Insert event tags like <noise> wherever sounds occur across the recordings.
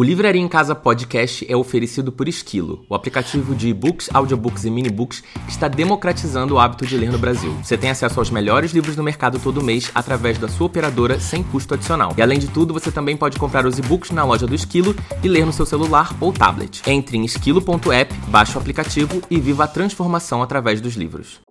O Livraria em Casa Podcast é oferecido por Esquilo, o aplicativo de e-books, audiobooks e minibooks que está democratizando o hábito de ler no Brasil. Você tem acesso aos melhores livros do mercado todo mês através da sua operadora sem custo adicional. E além de tudo, você também pode comprar os e-books na loja do Esquilo e ler no seu celular ou tablet. Entre em esquilo.app, baixe o aplicativo e viva a transformação através dos livros.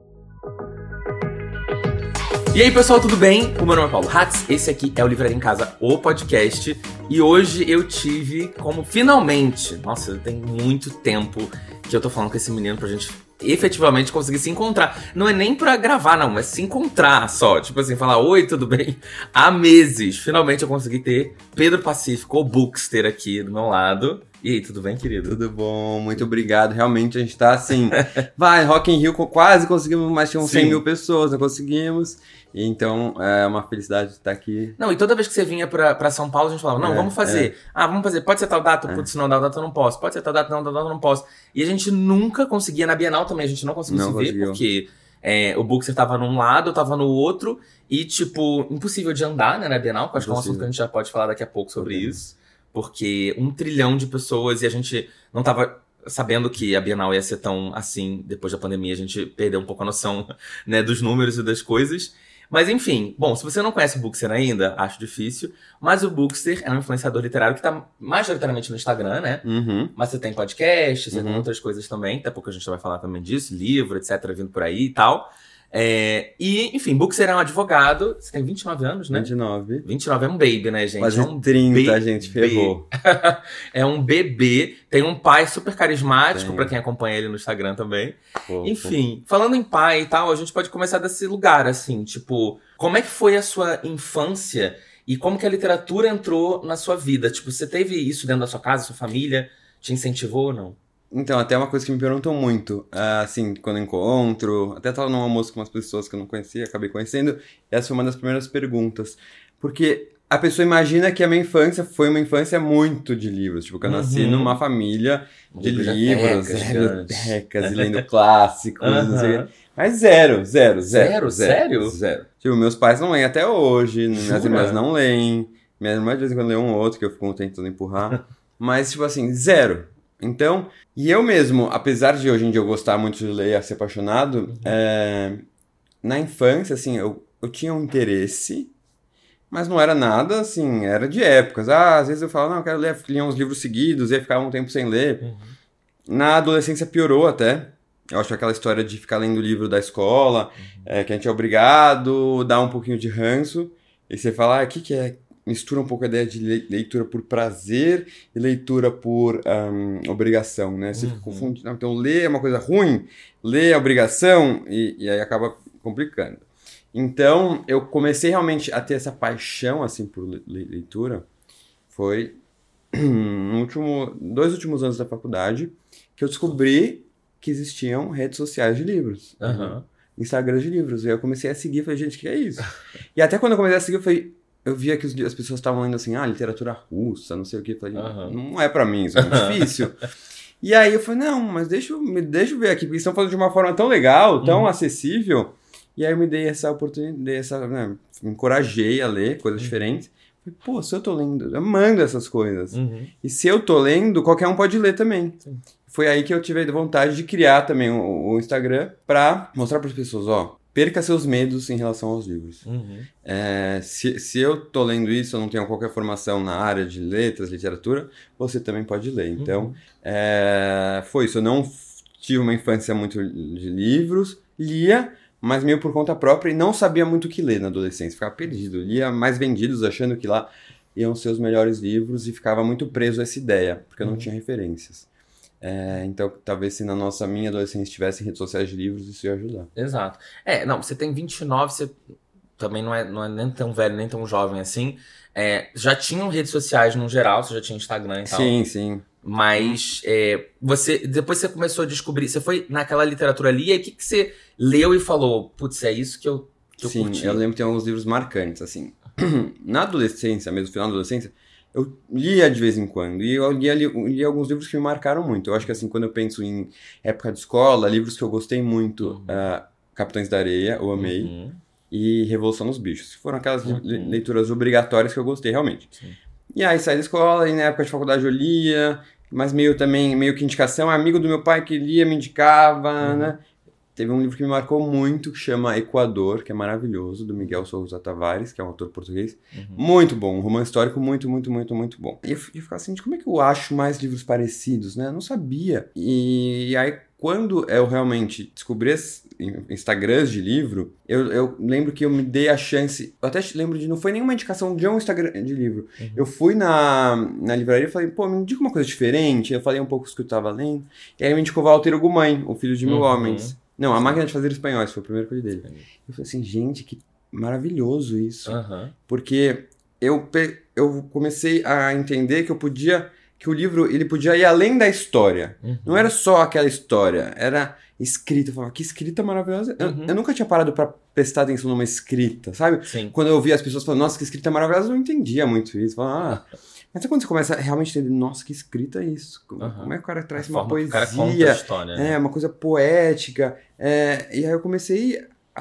E aí, pessoal, tudo bem? O meu nome é Paulo Hatz, esse aqui é o Livraria em Casa, o podcast. E hoje eu tive como finalmente, nossa, tem muito tempo que eu tô falando com esse menino pra gente efetivamente conseguir se encontrar. Não é nem pra gravar, não, é se encontrar só. Tipo assim, falar, oi, tudo bem? Há meses, finalmente eu consegui ter Pedro Pacífico, o Bookster, aqui do meu lado. E aí, tudo bem, querido? Tudo bom, muito obrigado. Realmente a gente tá assim. <laughs> vai, Rock in Rio quase conseguimos, mas tinham 100 mil pessoas, não conseguimos. Então é uma felicidade estar aqui. Não, e toda vez que você vinha pra, pra São Paulo, a gente falava, não, é, vamos fazer. É. Ah, vamos fazer. Pode ser tal data? É. Putz, não, tal data eu não posso. Pode ser tal data, não, tal data eu não posso. E a gente nunca conseguia, na Bienal também, a gente não conseguia não se conseguiu. ver, porque é, o Bookster tava num lado, eu tava no outro, e, tipo, impossível de andar, né, na Bienal, que acho que é um assunto que a gente já pode falar daqui a pouco sobre isso. Porque um trilhão de pessoas e a gente não tava sabendo que a Bienal ia ser tão assim depois da pandemia, a gente perdeu um pouco a noção né, dos números e das coisas. Mas enfim, bom, se você não conhece o Bookster ainda, acho difícil. Mas o Bookster é um influenciador literário que está majoritariamente no Instagram, né? Uhum. Mas você tem podcast, você uhum. tem outras coisas também. Daqui a pouco a gente vai falar também disso, livro, etc., vindo por aí e tal. É, e, enfim, Buxer é um advogado. Você tem 29 anos, né? 29. 29 é um baby, né, gente? Quase é um 30, a gente ferrou. <laughs> é um bebê. Tem um pai super carismático, para quem acompanha ele no Instagram também. Enfim, falando em pai e tal, a gente pode começar desse lugar, assim, tipo, como é que foi a sua infância e como que a literatura entrou na sua vida? Tipo, você teve isso dentro da sua casa, sua família? Te incentivou ou não? Então, até uma coisa que me perguntam muito, ah, assim, quando encontro, até tava num almoço com umas pessoas que eu não conhecia, acabei conhecendo, essa foi uma das primeiras perguntas. Porque a pessoa imagina que a minha infância foi uma infância muito de livros, tipo, que eu nasci uhum. numa família de livros, bibliotecas, e lendo <laughs> clássicos, uhum. não sei Mas zero, zero, zero. Zero? Zero? Sério? Zero. Tipo, meus pais não leem até hoje, Jura? minhas irmãs não leem, minha irmã de vez em quando lê um ou outro, que eu fico tentando empurrar. <laughs> Mas, tipo assim, zero. Então, e eu mesmo, apesar de hoje em dia eu gostar muito de ler e ser apaixonado, uhum. é, na infância, assim, eu, eu tinha um interesse, mas não era nada, assim, era de épocas. Ah, às vezes eu falava, não, eu quero ler, ler uns livros seguidos, ia ficar um tempo sem ler. Uhum. Na adolescência piorou até. Eu acho aquela história de ficar lendo o livro da escola, uhum. é, que a gente é obrigado, dá um pouquinho de ranço, e você fala, ah, o que, que é mistura um pouco a ideia de leitura por prazer e leitura por um, obrigação, né? Você uhum. fica confundindo. Então, ler é uma coisa ruim, ler é obrigação, e, e aí acaba complicando. Então, eu comecei realmente a ter essa paixão, assim, por leitura, foi <clears throat> no último, dois últimos anos da faculdade, que eu descobri que existiam redes sociais de livros. Uhum. Instagram de livros. E aí eu comecei a seguir, falei, gente, o que é isso? <laughs> e até quando eu comecei a seguir, eu falei, eu via que as pessoas estavam lendo assim, ah, literatura russa, não sei o que. Falei, uhum. não é para mim, isso é muito <laughs> difícil. E aí eu falei, não, mas deixa, me deixa eu ver aqui, porque estão falando de uma forma tão legal, tão uhum. acessível. E aí eu me dei essa oportunidade, essa, né, me encorajei a ler coisas uhum. diferentes. Falei, pô, se eu tô lendo, eu mando essas coisas. Uhum. E se eu tô lendo, qualquer um pode ler também. Sim. Foi aí que eu tive a vontade de criar também o, Instagram pra mostrar para as pessoas, ó, perca seus medos em relação aos livros. Uhum. É, se, se eu tô lendo isso, eu não tenho qualquer formação na área de letras, literatura, você também pode ler. Então, uhum. é, foi isso. Eu não tive uma infância muito de livros, lia, mas meio por conta própria e não sabia muito o que ler na adolescência. Ficava perdido. Lia mais vendidos, achando que lá iam ser os melhores livros e ficava muito preso a essa ideia, porque eu não uhum. tinha referências. É, então, talvez se na nossa minha adolescência tivesse redes sociais de livros, isso ia ajudar. Exato. É, não, você tem 29, você também não é, não é nem tão velho, nem tão jovem assim. É, já tinham redes sociais no geral, você já tinha Instagram e tal. Sim, sim. Mas é, você depois você começou a descobrir, você foi naquela literatura ali, e aí o que, que você leu e falou, putz, é isso que eu, que Sim, eu curti? eu lembro que tem alguns livros marcantes, assim. <clears throat> Na adolescência, mesmo no final da adolescência, eu lia de vez em quando. E eu lia, lia, lia, alguns livros que me marcaram muito. Eu acho que, assim, quando eu penso em época de escola, livros que eu gostei muito, uhum. uh, Capitães da Areia, eu amei, uhum. e Revolução dos Bichos. Foram aquelas uhum. leituras obrigatórias que eu gostei, realmente. Sim. E aí saí da escola, e na época de faculdade eu lia, mas meio também, meio que indicação, amigo do meu pai que lia, me indicava, uhum. né? Teve um livro que me marcou muito, que chama Equador, que é maravilhoso, do Miguel Souza Tavares, que é um autor português. Uhum. Muito bom, um romance histórico muito, muito, muito, muito bom. E eu, eu ficava assim, como é que eu acho mais livros parecidos, né? Eu não sabia. E, e aí, quando eu realmente descobri Instagrams de livro, eu, eu, lembro que eu me dei a chance. Eu até lembro de. Não foi nenhuma indicação de um Instagram de livro. Uhum. Eu fui na, na livraria e falei, pô, me indica uma coisa diferente. Eu falei um pouco o que eu tava lendo. E aí me indicou Walter Gumãe, o filho de mil uhum. homens. Não, A Máquina de Fazer Espanhóis foi o primeiro que eu li dele. Eu falei assim, gente, que maravilhoso isso. Uhum. Porque eu, eu comecei a entender que eu podia que o livro ele podia ir além da história. Uhum. Não era só aquela história, era escrita. Eu falava, que escrita maravilhosa. Uhum. Eu, eu, nunca tinha parado para prestar atenção numa escrita, sabe? Sim. Quando eu ouvia as pessoas falando, nossa, que escrita maravilhosa, eu não entendia muito isso. Eu falava, ah. Mas quando você começa a realmente entender, nossa, que escrita é isso? Como, uhum. como é que o cara traz a uma poesia? Cara conta a história, né? É, uma coisa poética. É, e aí eu comecei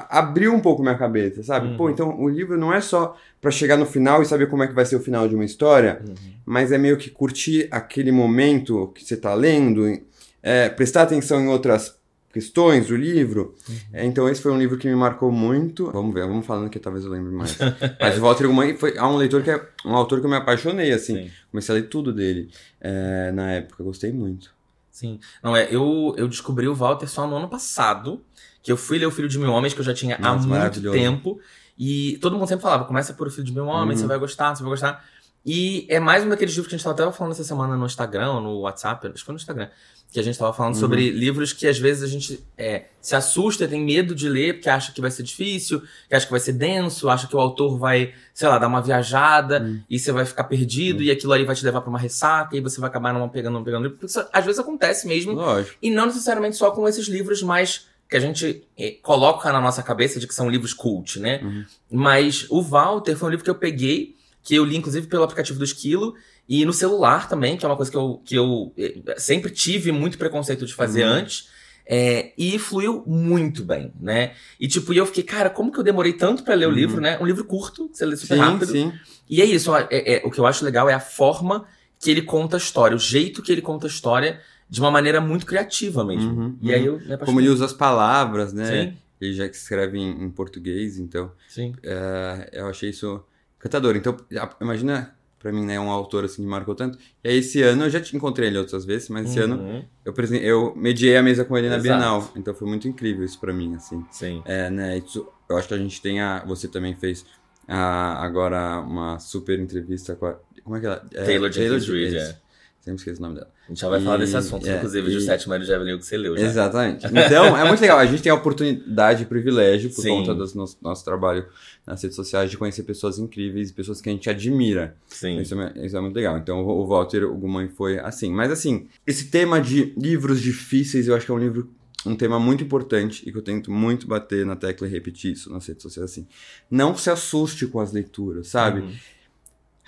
abriu um pouco minha cabeça, sabe? Uhum. Pô, então o livro não é só para chegar no final e saber como é que vai ser o final de uma história, uhum. mas é meio que curtir aquele momento que você tá lendo, é, prestar atenção em outras questões do livro. Uhum. É, então esse foi um livro que me marcou muito. Vamos ver, vamos falando que talvez eu lembre mais. <laughs> mas o Walter Guimarães foi um leitor que é um autor que eu me apaixonei assim. Sim. Comecei a ler tudo dele é, na época, gostei muito. Sim. Não é, eu eu descobri o Walter só no ano passado que eu fui ler O Filho de Mil Homens, que eu já tinha Nossa, há muito tempo. E todo mundo sempre falava, começa por O Filho de Mil Homens, uhum. você vai gostar, você vai gostar. E é mais um daqueles livros que a gente estava até falando essa semana no Instagram, no WhatsApp, acho que foi no Instagram, que a gente estava falando uhum. sobre livros que às vezes a gente é, se assusta, tem medo de ler, porque acha que vai ser difícil, que acha que vai ser denso, acha que o autor vai, sei lá, dar uma viajada uhum. e você vai ficar perdido uhum. e aquilo ali vai te levar para uma ressaca e você vai acabar não pegando, não pegando. Porque isso, às vezes acontece mesmo. Lógico. E não necessariamente só com esses livros mais que a gente eh, coloca na nossa cabeça de que são livros cult, né? Uhum. Mas o Walter foi um livro que eu peguei, que eu li inclusive pelo aplicativo do Esquilo, e no celular também, que é uma coisa que eu, que eu eh, sempre tive muito preconceito de fazer uhum. antes. É, e fluiu muito bem, né? E tipo, eu fiquei, cara, como que eu demorei tanto para ler uhum. o livro, né? Um livro curto, você lê super sim, rápido. Sim. E é isso, é, é, o que eu acho legal é a forma que ele conta a história, o jeito que ele conta a história de uma maneira muito criativa mesmo. Uhum, e aí eu Como ele usa as palavras, né? Sim. Ele já escreve em, em português, então. Sim. É, eu achei isso encantador. Então, imagina, para mim, né, um autor assim que marcou tanto. E aí, esse ano, eu já encontrei ele outras vezes, mas esse uhum. ano eu, eu mediei a mesa com ele na Exato. Bienal. Então foi muito incrível isso para mim, assim. Sim. É, né, isso, eu acho que a gente tem a. Você também fez a, agora uma super entrevista com a. Como é que ela. É, Taylor Jenkins Reid, é. Sempre esqueço o nome dela. A gente já vai e, falar desse assunto, é, inclusive, e... de Sétimo Ano de que você leu já. Exatamente. <laughs> Então, é muito legal. A gente tem a oportunidade e privilégio, por Sim. conta do nosso, nosso trabalho nas redes sociais, de conhecer pessoas incríveis, pessoas que a gente admira. Sim. Isso é, isso é muito legal. Então, o Walter o Gumãe foi assim. Mas, assim, esse tema de livros difíceis, eu acho que é um livro um tema muito importante e que eu tento muito bater na tecla e repetir isso nas redes sociais assim. Não se assuste com as leituras, sabe? Uhum.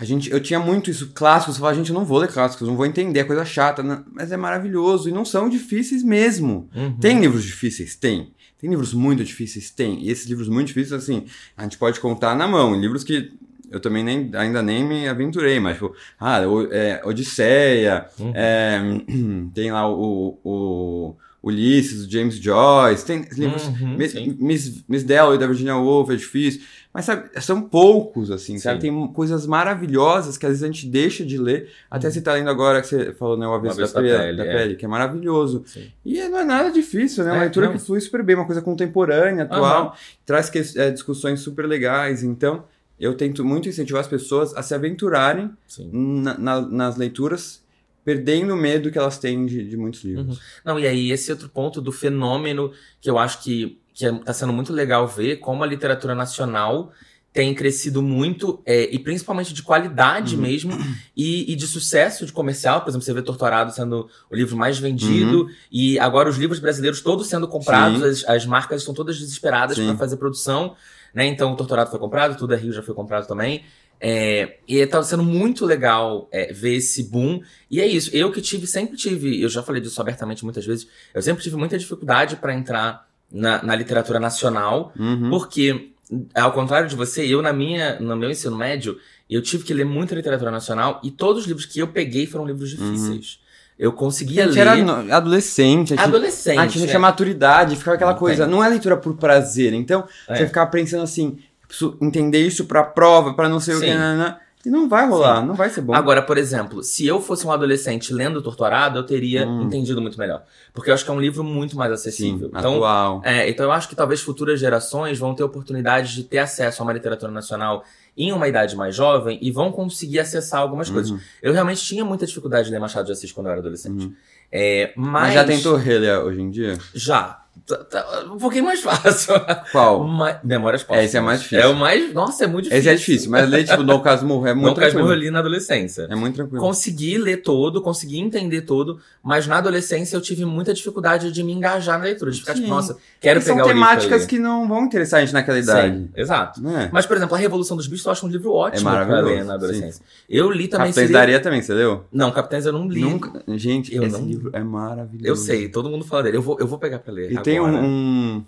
A gente, eu tinha muito isso, clássicos, eu falava, gente, eu não vou ler clássicos, não vou entender, é coisa chata, né? mas é maravilhoso, e não são difíceis mesmo. Uhum. Tem livros difíceis? Tem. Tem livros muito difíceis? Tem. E esses livros muito difíceis, assim, a gente pode contar na mão. Livros que eu também nem, ainda nem me aventurei, mas, tipo, ah, é, Odisseia, uhum. é, <clears throat> tem lá o, o Ulisses, do James Joyce, tem livros. Uhum, Miss, Miss, Miss Dalloway, da Virginia Woolf, é difícil. Mas, sabe, são poucos, assim, sim. sabe? Tem coisas maravilhosas que às vezes a gente deixa de ler. Até uhum. você tá lendo agora que você falou, né? O Avesso da, da, Pele, da é. pele, que é maravilhoso. Sim. E não é nada difícil, né? É uma leitura não. que flui super bem, uma coisa contemporânea, atual, uhum. traz que, é, discussões super legais. Então, eu tento muito incentivar as pessoas a se aventurarem na, na, nas leituras perdendo o medo que elas têm de, de muitos livros. Uhum. Não, e aí esse outro ponto do fenômeno que eu acho que, que é, tá sendo muito legal ver como a literatura nacional tem crescido muito, é, e principalmente de qualidade uhum. mesmo, e, e, de sucesso de comercial. Por exemplo, você vê Torturado sendo o livro mais vendido, uhum. e agora os livros brasileiros todos sendo comprados, as, as, marcas estão todas desesperadas para fazer produção. Né? Então, o Torturado foi comprado, Tudo é Rio já foi comprado também. É, e tá sendo muito legal é, ver esse boom. E é isso. Eu que tive, sempre tive, eu já falei disso abertamente muitas vezes, eu sempre tive muita dificuldade para entrar na, na, literatura nacional, uhum. porque, ao contrário de você, eu na minha, no meu ensino médio, eu tive que ler muita literatura nacional e todos os livros que eu peguei foram livros difíceis. Uhum. Eu conseguia ler. A gente era adolescente. A gente, adolescente. A gente é. tinha maturidade, ficava aquela não coisa. Tem. Não é leitura por prazer. Então, é. você ficava pensando assim, preciso entender isso pra prova, pra não sei Sim. o que. Né, né, né. E não vai rolar, Sim. não vai ser bom. Agora, por exemplo, se eu fosse um adolescente lendo Torturado, eu teria hum. entendido muito melhor. Porque eu acho que é um livro muito mais acessível. Sim, então, atual. É, então eu acho que talvez futuras gerações vão ter oportunidade de ter acesso a uma literatura nacional em uma idade mais jovem e vão conseguir acessar algumas uhum. coisas. Eu realmente tinha muita dificuldade de ler Machado de Assis quando eu era adolescente. Uhum. É, mas... mas já tentou reler hoje em dia? Já. Tá, tá, um pouquinho mais fácil. Qual? Ma Memórias Póstumas. É, esse é mais difícil. É o mais. Nossa, é muito difícil. Esse é difícil, mas ler, tipo, Dom Casmurro é muito Dom tranquilo. Casmurro eu li na adolescência. É muito tranquilo. Consegui ler todo, consegui entender todo, mas na adolescência eu tive muita dificuldade de me engajar na leitura. De ficar, tipo, Sim. tipo, nossa, quero e pegar são temáticas que não vão interessar a gente naquela idade. Sim, exato. É. Mas, por exemplo, A Revolução dos Bichos eu acho um livro ótimo é pra ler na adolescência. Sim. Eu li também... Capitães da Areia também, você leu? Não, Capitães eu não li. Nunca... Gente, eu esse não... livro é maravilhoso. Eu sei, todo mundo fala dele. Eu vou, eu vou pegar pra ler E agora. tem um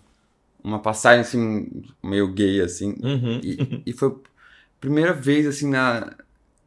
uma passagem assim, meio gay, assim. Uhum. E, e foi a primeira vez, assim, na.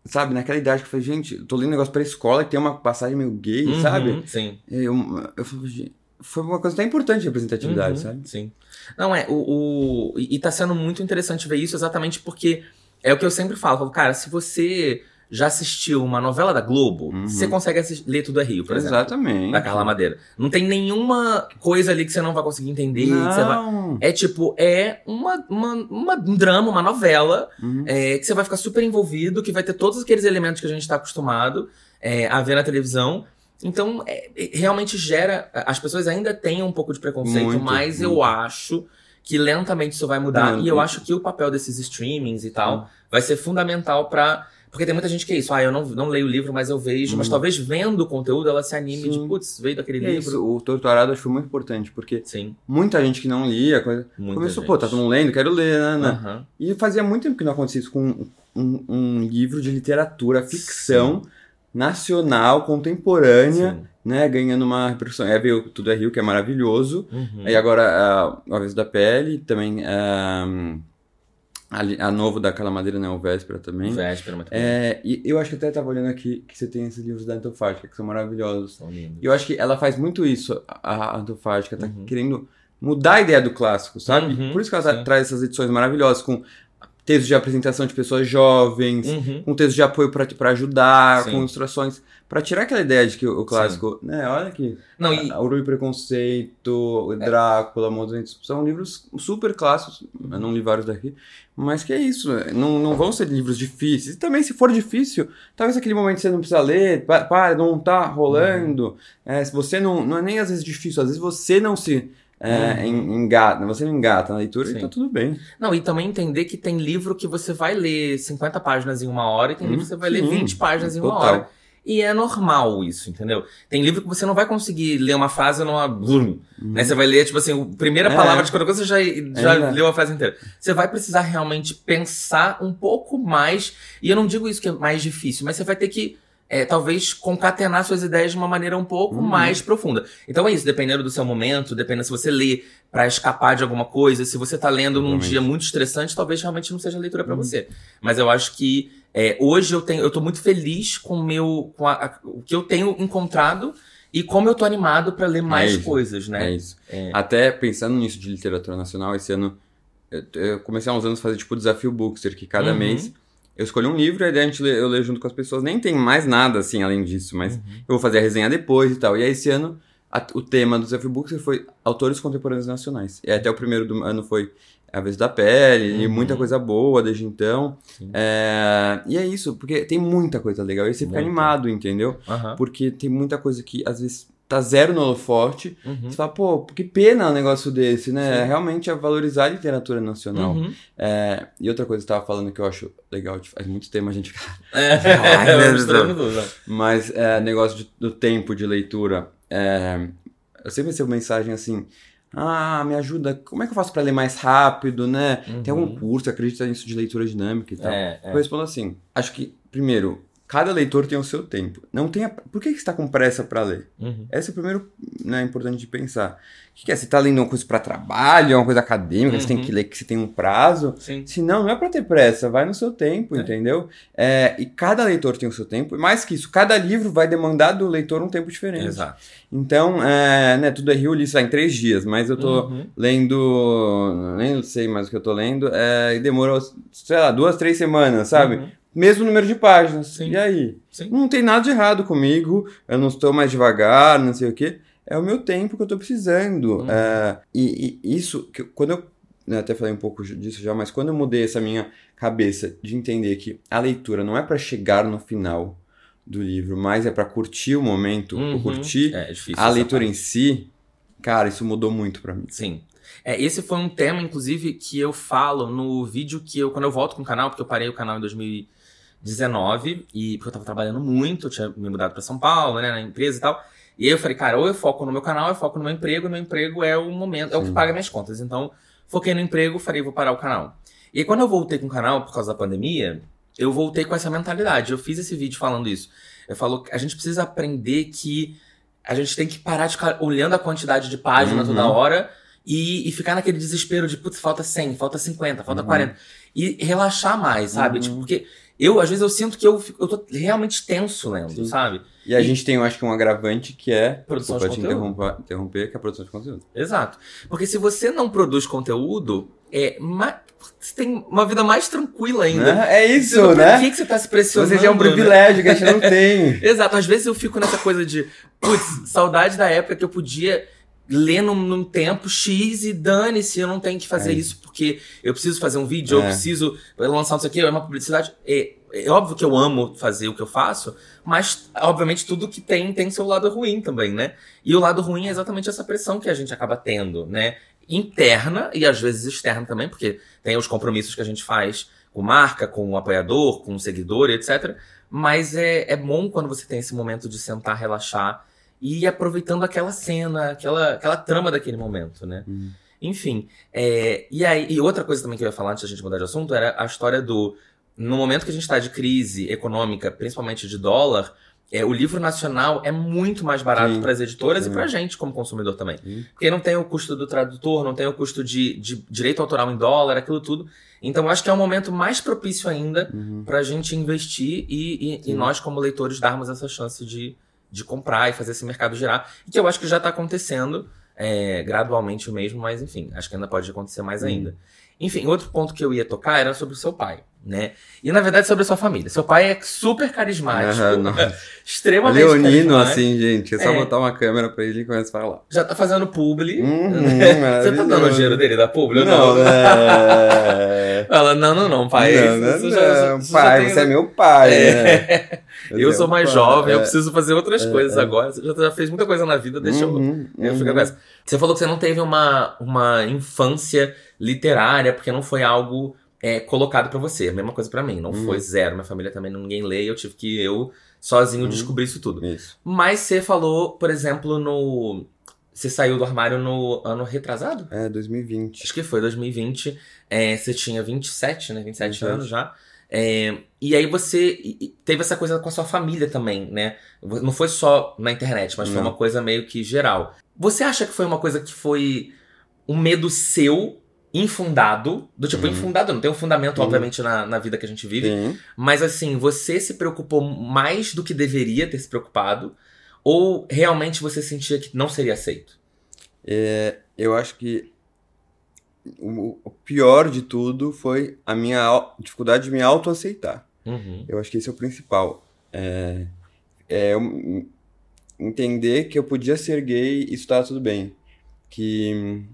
Sabe, naquela idade que eu falei, gente, tô lendo um negócio pra escola e tem uma passagem meio gay, uhum, sabe? Sim. Eu, eu falei, foi uma coisa até importante de representatividade, uhum, sabe? Sim. Não, é, o, o. E tá sendo muito interessante ver isso exatamente porque é o que eu sempre falo. falo cara, se você já assistiu uma novela da Globo, uhum. você consegue assistir, ler Tudo é Rio, por exemplo. Exatamente. Da Carla Madeira. Não tem nenhuma coisa ali que você não vai conseguir entender. Não. Vai... É tipo, é uma, uma, uma, um drama, uma novela, uhum. é, que você vai ficar super envolvido, que vai ter todos aqueles elementos que a gente está acostumado é, a ver na televisão. Então, é, realmente gera. As pessoas ainda têm um pouco de preconceito, muito, mas muito. eu acho que lentamente isso vai mudar. E eu acho que o papel desses streamings e tal vai ser fundamental para porque tem muita gente que é isso, ah, eu não, não leio o livro, mas eu vejo. Hum. Mas talvez vendo o conteúdo ela se anime Sim. de, putz, veio daquele é livro. Isso. O Torturado foi muito importante, porque Sim. muita gente que não lia, coisa, começou, gente. pô, tá todo mundo lendo, quero ler, né? né? Uhum. E fazia muito tempo que não acontecia isso com um, um livro de literatura, ficção Sim. nacional, contemporânea. Né, ganhando uma repercussão. É, veio Tudo é Rio, que é maravilhoso. Uhum. Aí agora, uh, O Avesso da Pele, também uh, a, a novo daquela madeira, né? O Véspera também. Véspera, muito é, E eu acho que até tava olhando aqui que você tem esses livros da Antofágica, que são maravilhosos. São lindos. E eu acho que ela faz muito isso, a Antofágica, tá uhum. querendo mudar a ideia do clássico, sabe? Uhum, Por isso que ela tá, traz essas edições maravilhosas, com textos de apresentação de pessoas jovens, uhum. com textos de apoio para ajudar, sim. com ilustrações para tirar aquela ideia de que o clássico, Sim. né, olha aqui, não, e... Orgulho e Preconceito, é. Drácula, Montanha são livros super clássicos, eu não li vários daqui, mas que é isso, não, não vão ser livros difíceis, e também se for difícil, talvez aquele momento você não precisa ler, para, não tá rolando, uhum. é, se você não, não é nem às vezes difícil, às vezes você não se é, uhum. engata, você não engata na leitura Sim. e tá tudo bem. Não, e também entender que tem livro que você vai ler 50 páginas em uma hora e tem livro que você vai Sim. ler 20 páginas em Total. uma hora. E é normal isso, entendeu? Tem livro que você não vai conseguir ler uma frase numa. Uhum. Né? Você vai ler, tipo assim, a primeira é. palavra de qualquer coisa, você já, já é. leu a frase inteira. Você vai precisar realmente pensar um pouco mais. E eu não digo isso que é mais difícil, mas você vai ter que. É, talvez concatenar suas ideias de uma maneira um pouco uhum. mais profunda. Então é isso, dependendo do seu momento, dependendo se você lê para escapar de alguma coisa, se você tá lendo num dia muito estressante, talvez realmente não seja leitura para uhum. você. Mas eu acho que é, hoje eu tenho, eu tô muito feliz com o meu, com a, a, o que eu tenho encontrado e como eu tô animado para ler mais é coisas, né? É isso. É. Até pensando nisso de literatura nacional, esse ano eu, eu comecei há uns anos a fazer tipo desafio Bookster, que cada uhum. mês eu escolhi um livro e a gente lê, eu leio junto com as pessoas. Nem tem mais nada assim além disso, mas uhum. eu vou fazer a resenha depois e tal. E aí esse ano a, o tema do desafio Bookster foi autores contemporâneos nacionais. E até o primeiro do ano foi a vez da pele, uhum. e muita coisa boa desde então. É, e é isso, porque tem muita coisa legal. E você fica animado, entendeu? Uhum. Porque tem muita coisa que às vezes tá zero no holoforte. Uhum. Você fala, pô, que pena um negócio desse, né? Sim. Realmente é valorizar a literatura nacional. Uhum. É, e outra coisa que você tava falando que eu acho legal, faz muito tempo a gente fica. <laughs> É, <laughs> Ai, <laughs> é, Mas é, negócio de, do tempo de leitura. É, eu sempre recebo mensagem assim. Ah, me ajuda. Como é que eu faço para ler mais rápido, né? Uhum. Tem algum curso, acredita nisso de leitura dinâmica e tal? É, é. Eu respondo assim: acho que, primeiro, cada leitor tem o seu tempo. Não tenha, por que, que você está com pressa para ler? Uhum. Esse é o primeiro né, importante de pensar. O que, que é? Você está lendo uma coisa para trabalho, é uma coisa acadêmica, uhum. você tem que ler que você tem um prazo? Sim. Se não, não é para ter pressa, vai no seu tempo, é. entendeu? É, e cada leitor tem o seu tempo, e mais que isso, cada livro vai demandar do leitor um tempo diferente. Exato. Então, é, né, tudo é Rio, li em três dias, mas eu tô uhum. lendo, nem sei mais o que eu tô lendo, é, e demorou, sei lá, duas, três semanas, sabe? Mesmo número de páginas. Sim. E aí? Sim. Não tem nada de errado comigo, eu não estou mais devagar, não sei o quê. É o meu tempo que eu estou precisando. Uhum. É, e, e, isso, que, quando eu né, até falei um pouco disso já, mas quando eu mudei essa minha cabeça de entender que a leitura não é para chegar no final do livro, mas é para curtir o momento, uhum. curtir é, a leitura parte. em si, cara, isso mudou muito para mim. Sim. É, esse foi um tema, inclusive, que eu falo no vídeo que eu, quando eu volto com o canal, porque eu parei o canal em 2000 19 e porque eu tava trabalhando muito, eu tinha me mudado para São Paulo, né, na empresa e tal. E aí eu falei, cara, ou eu foco no meu canal, ou eu foco no meu emprego, e meu emprego é o momento, é o que paga minhas contas. Então, foquei no emprego, falei, vou parar o canal. E aí, quando eu voltei com o canal por causa da pandemia, eu voltei com essa mentalidade. Eu fiz esse vídeo falando isso. Eu falo, a gente precisa aprender que a gente tem que parar de ficar olhando a quantidade de páginas uhum. toda hora e, e, ficar naquele desespero de, putz, falta 100, falta 50, falta uhum. 40. E relaxar mais, sabe? Uhum. Tipo, porque eu, às vezes, eu sinto que eu, eu tô realmente tenso lendo, Sim. sabe? E a e... gente tem, eu acho que um agravante que é. Produção de conteúdo. Interromper, interromper, que é a produção de conteúdo. Exato. Porque se você não produz conteúdo, é. Você tem uma vida mais tranquila ainda. É isso, né? Por que, que você tá se pressionando? Você já é um privilégio né? que a gente não <laughs> tem. Exato. Às vezes eu fico nessa coisa de, putz, saudade da época que eu podia ler num, num tempo X e dane-se, eu não tenho que fazer é. isso porque eu preciso fazer um vídeo, é. eu preciso lançar isso aqui, é uma publicidade. É, é, óbvio que eu amo fazer o que eu faço, mas obviamente tudo que tem tem seu lado ruim também, né? E o lado ruim é exatamente essa pressão que a gente acaba tendo, né? Interna e às vezes externa também, porque tem os compromissos que a gente faz com marca, com o apoiador, com o seguidor, etc. Mas é, é bom quando você tem esse momento de sentar, relaxar e ir aproveitando aquela cena, aquela, aquela trama daquele momento, né? Uhum. Enfim, é, e aí, e outra coisa também que eu ia falar antes da gente mudar de assunto era a história do. No momento que a gente está de crise econômica, principalmente de dólar, é, o livro nacional é muito mais barato para as editoras Sim. e para a gente como consumidor também. Sim. Porque não tem o custo do tradutor, não tem o custo de, de direito autoral em dólar, aquilo tudo. Então acho que é um momento mais propício ainda uhum. para a gente investir e, e, e, nós, como leitores, darmos essa chance de, de comprar e fazer esse mercado girar. E que eu acho que já está acontecendo é, gradualmente mesmo, mas enfim, acho que ainda pode acontecer mais hum. ainda. Enfim, outro ponto que eu ia tocar era sobre o seu pai, né? E na verdade sobre a sua família. Seu pai é super carismático, uhum, <laughs> extremamente Leonino, assim, gente. É só é. botar uma câmera pra ele e começar a falar. Já tá fazendo publi. Uhum, <laughs> Você tá dando o dinheiro dele da publi? Não, não. É... <laughs> Fala, não, não, não, pai. Não, não, não. Já, pai, tem... você é meu pai, é. né? Eu, sou mais pai, jovem, é. eu preciso fazer outras é, coisas é. agora. Você já fez muita coisa na vida, deixa uhum, eu, eu uhum. ficar com essa. Você falou que você não teve uma, uma infância literária, porque não foi algo é, colocado para você. A mesma coisa para mim. Não uhum. foi zero. Minha família também ninguém lê. Eu tive que eu sozinho uhum. descobrir isso tudo. Isso. Mas você falou, por exemplo, no. Você saiu do armário no ano retrasado? É, 2020. Acho que foi, 2020. É, você tinha 27, né? 27, 27. anos já. É, e aí você teve essa coisa com a sua família também, né? Não foi só na internet, mas Não. foi uma coisa meio que geral. Você acha que foi uma coisa que foi um medo seu infundado, do tipo, uhum. infundado, não tem um fundamento, uhum. obviamente, na, na vida que a gente vive, uhum. mas assim, você se preocupou mais do que deveria ter se preocupado, ou realmente você sentia que não seria aceito? É, eu acho que o, o, pior de tudo foi a minha dificuldade de me autoaceitar. Uhum. Eu acho que esse é o principal. É, é entender que eu podia ser gay e isso estava tudo bem. Que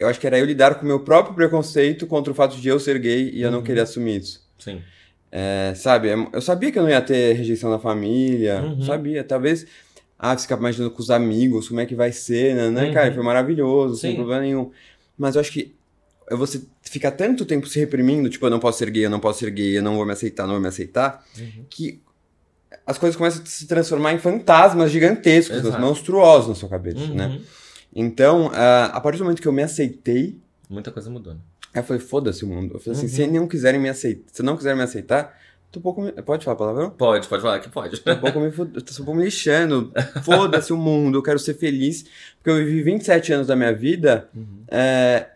eu acho que era eu lidar com o meu próprio preconceito contra o fato de eu ser gay e eu não uhum. querer assumir isso. Sim. É, sabe, eu sabia que eu não ia ter rejeição da família, uhum. sabia. Talvez, ah, ficar imaginando com os amigos, como é que vai ser, né? né? Uhum. Cara, foi maravilhoso, Sim. sem problema nenhum. Mas eu acho que você ficar tanto tempo se reprimindo, tipo, eu não posso ser gay, eu não posso ser gay, eu não vou me aceitar, não vou me aceitar, uhum. que as coisas começam a se transformar em fantasmas gigantescos, monstruosos na sua cabeça, uhum. né? Então, uh, a partir do momento que eu me aceitei. Muita coisa mudou, né? Eu falei, foda-se o mundo. Eu falei assim, uhum. se não quiserem me aceitar, se não quiserem me aceitar, Tô um pouco. Pode falar palavrão? Pode, pode falar que pode. Tô um pouco me, tô um pouco me lixando. Foda-se o mundo, eu quero ser feliz. Porque eu vivi 27 anos da minha vida uhum. é,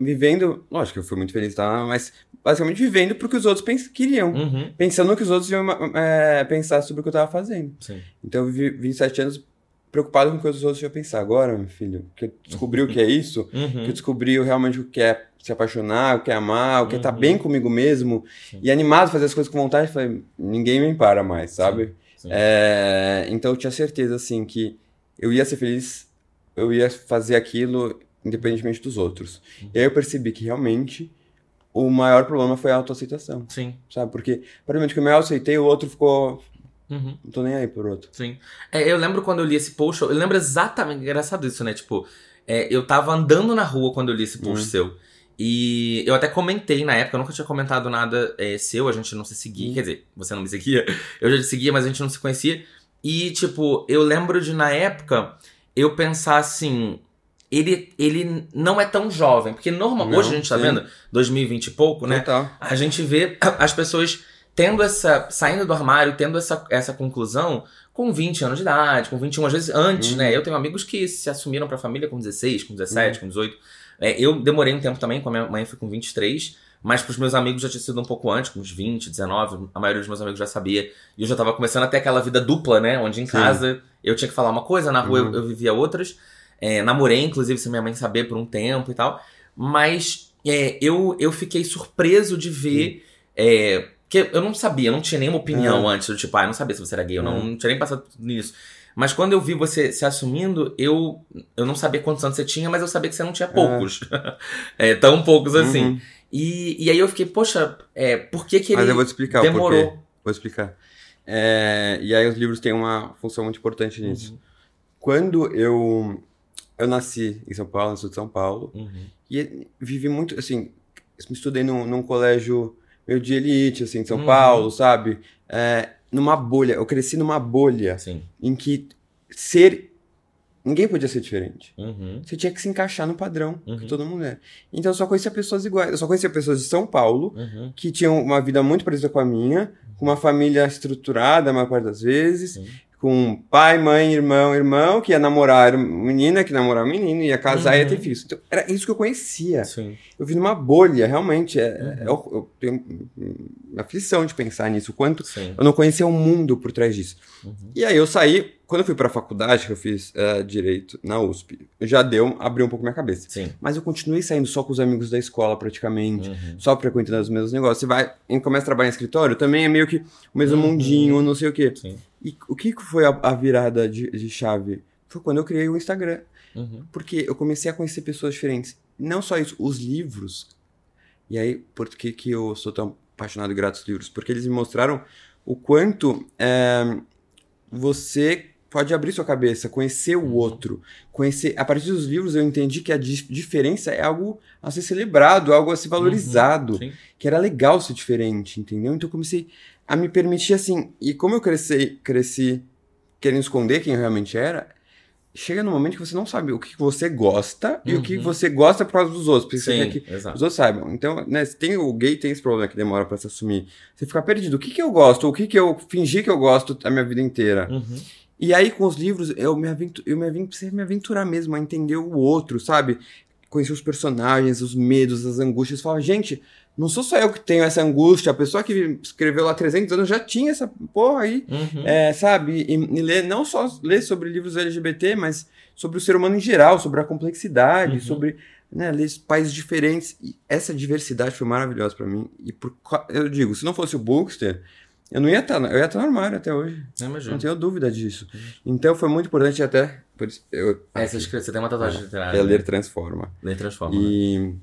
vivendo. Lógico que eu fui muito feliz, tá? Mas basicamente vivendo porque os outros pens queriam. Uhum. Pensando no que os outros iam é, pensar sobre o que eu tava fazendo. Sim. Então eu vivi 27 anos preocupado com o que os outros iam pensar. Agora, meu filho, que eu descobri o que é isso, <laughs> uhum. que eu descobri realmente o que é se apaixonar, o que é amar, o que é estar tá bem comigo mesmo Sim. e animado fazer as coisas com vontade, falei, ninguém me para mais, sabe? Sim. Sim. É, então eu tinha certeza, assim, que eu ia ser feliz, eu ia fazer aquilo independentemente dos outros. Uhum. E aí eu percebi que realmente o maior problema foi a autoaceitação. Sim. Sabe? Porque, aparentemente, que eu me aceitei, o outro ficou. Uhum. Não tô nem aí por outro. Sim. É, eu lembro quando eu li esse post, eu lembro exatamente, engraçado isso, né? Tipo, é, eu tava andando na rua quando eu li esse post uhum. seu. E eu até comentei na época, eu nunca tinha comentado nada é, seu, a gente não se seguia. Uhum. Quer dizer, você não me seguia, eu já te seguia, mas a gente não se conhecia. E, tipo, eu lembro de na época eu pensar assim. Ele, ele não é tão jovem, porque normal, não, hoje a gente tá sim. vendo, 2020 e pouco, né? Total. A gente vê as pessoas tendo essa. saindo do armário, tendo essa, essa conclusão com 20 anos de idade, com 21, às vezes antes, uhum. né? Eu tenho amigos que se assumiram pra família com 16, com 17, uhum. com 18. É, eu demorei um tempo também, com a minha mãe foi com 23, mas pros meus amigos já tinha sido um pouco antes, com uns 20, 19, a maioria dos meus amigos já sabia. E eu já tava começando até aquela vida dupla, né? Onde em Sim. casa eu tinha que falar uma coisa, na rua uhum. eu, eu, vivia outras. É, namorei, inclusive, sem minha mãe saber por um tempo e tal. Mas é, eu, eu fiquei surpreso de ver. É, que eu não sabia, eu não tinha nenhuma opinião é. antes do tipo, ah, eu não sabia se você era gay ou não, uhum. não tinha nem passado nisso. Mas quando eu vi você se assumindo, eu, eu não sabia quantos anos você tinha, mas eu sabia que você não tinha poucos. É, <laughs> é tão poucos assim. Uhum. E, e aí eu fiquei, poxa, é, por que, que ele Mas eu vou te explicar demorou? porquê. Vou explicar. É, e aí os livros têm uma função muito importante nisso. Uhum. Quando eu, eu nasci em São Paulo, no de São Paulo, uhum. e vivi muito, assim, me estudei num, num colégio meio de elite, assim, de São uhum. Paulo, sabe? É, numa bolha. Eu cresci numa bolha Sim. em que ser. Ninguém podia ser diferente. Uhum. Você tinha que se encaixar no padrão uhum. que todo mundo é. Então eu só conhecia pessoas iguais. Eu só conhecia pessoas de São Paulo uhum. que tinham uma vida muito parecida com a minha, com uma família estruturada a maior parte das vezes, com pai, mãe, irmão, irmão, que ia namorar menina, que namorar menino, ia casar uhum. e ia ter uhum. filhos. Então, era isso que eu conhecia. Sim. Eu vi numa bolha, realmente. É, uhum. é, eu, eu, tenho aflição de pensar nisso, o quanto Sim. eu não conhecia o mundo por trás disso. Uhum. E aí eu saí, quando eu fui pra faculdade, que eu fiz uh, Direito na USP, já deu, abriu um pouco minha cabeça. Sim. Mas eu continuei saindo só com os amigos da escola, praticamente, uhum. só frequentando os mesmos negócios. Você vai, começa a trabalhar em escritório, também é meio que o mesmo uhum. mundinho, não sei o quê. Sim. E o que foi a, a virada de, de, chave? Foi quando eu criei o Instagram. Uhum. Porque eu comecei a conhecer pessoas diferentes. Não só isso, os livros. E aí, por que, que eu sou tão apaixonado e grato aos livros? Porque eles me mostraram o quanto é, você pode abrir sua cabeça, conhecer o uhum. outro, conhecer. A partir dos livros eu entendi que a diferença é algo a ser celebrado, algo a ser valorizado, uhum. que era legal ser diferente, entendeu? Então eu comecei a me permitir assim. E como eu cresci, cresci querendo esconder quem eu realmente era, chega no momento que você não sabe o que você gosta uhum. e o que uhum. você gosta por causa dos outros. Porque Sim, você quer que exato. os outros saibam. Então, né, tem o gay tem esse problema que demora para se assumir. Você fica perdido. O que, que eu gosto? O que, que eu fingi que eu gosto a minha vida inteira? Uhum. E aí, com os livros, eu me, aventur, eu me, aventur, me aventurar mesmo, a entender o outro, sabe? Conhecer os personagens, os medos, as angústias. Falar, gente, não sou só eu que tenho essa angústia, a pessoa que escreveu lá 300 anos já tinha essa porra aí, uhum. é, sabe? E, e, ler, não só ler sobre livros LGBT, mas sobre o ser humano em geral, sobre a complexidade, uhum. sobre né, ler países diferentes. E essa diversidade foi maravilhosa para mim. E por, eu digo, se não fosse o Bookster, eu não ia estar, tá, eu ia estar no armário até hoje. Não tenho dúvida disso. Uhum. Então foi muito importante até. Por isso, eu, é, você tem uma tatuagem é, literária. É, ler né? transforma. Ler transforma. E. Né?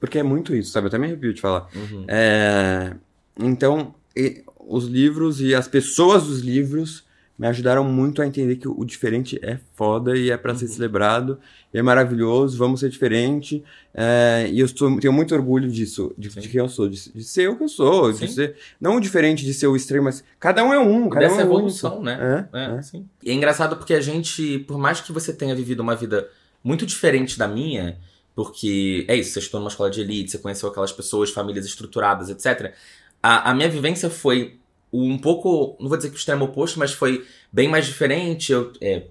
Porque é muito isso, sabe? Eu até me arrepio de falar. Uhum. É, então, e, os livros e as pessoas dos livros me ajudaram muito a entender que o diferente é foda e é para uhum. ser celebrado, é maravilhoso, vamos ser diferente. É, e eu tenho muito orgulho disso, de, de quem eu sou, de, de, ser o que eu sou, Sim. de ser. Não diferente de ser o extremo, mas cada um é um, cada Dessa um é evolução, único. né? É, é, é. Sim. E é engraçado porque a gente, por mais que você tenha vivido uma vida muito diferente da minha, porque é isso, você estudou numa escola de elite, você conheceu aquelas pessoas, famílias estruturadas, etc. A, a minha vivência foi um pouco, não vou dizer que o extremo oposto, mas foi bem mais diferente. Eu, é,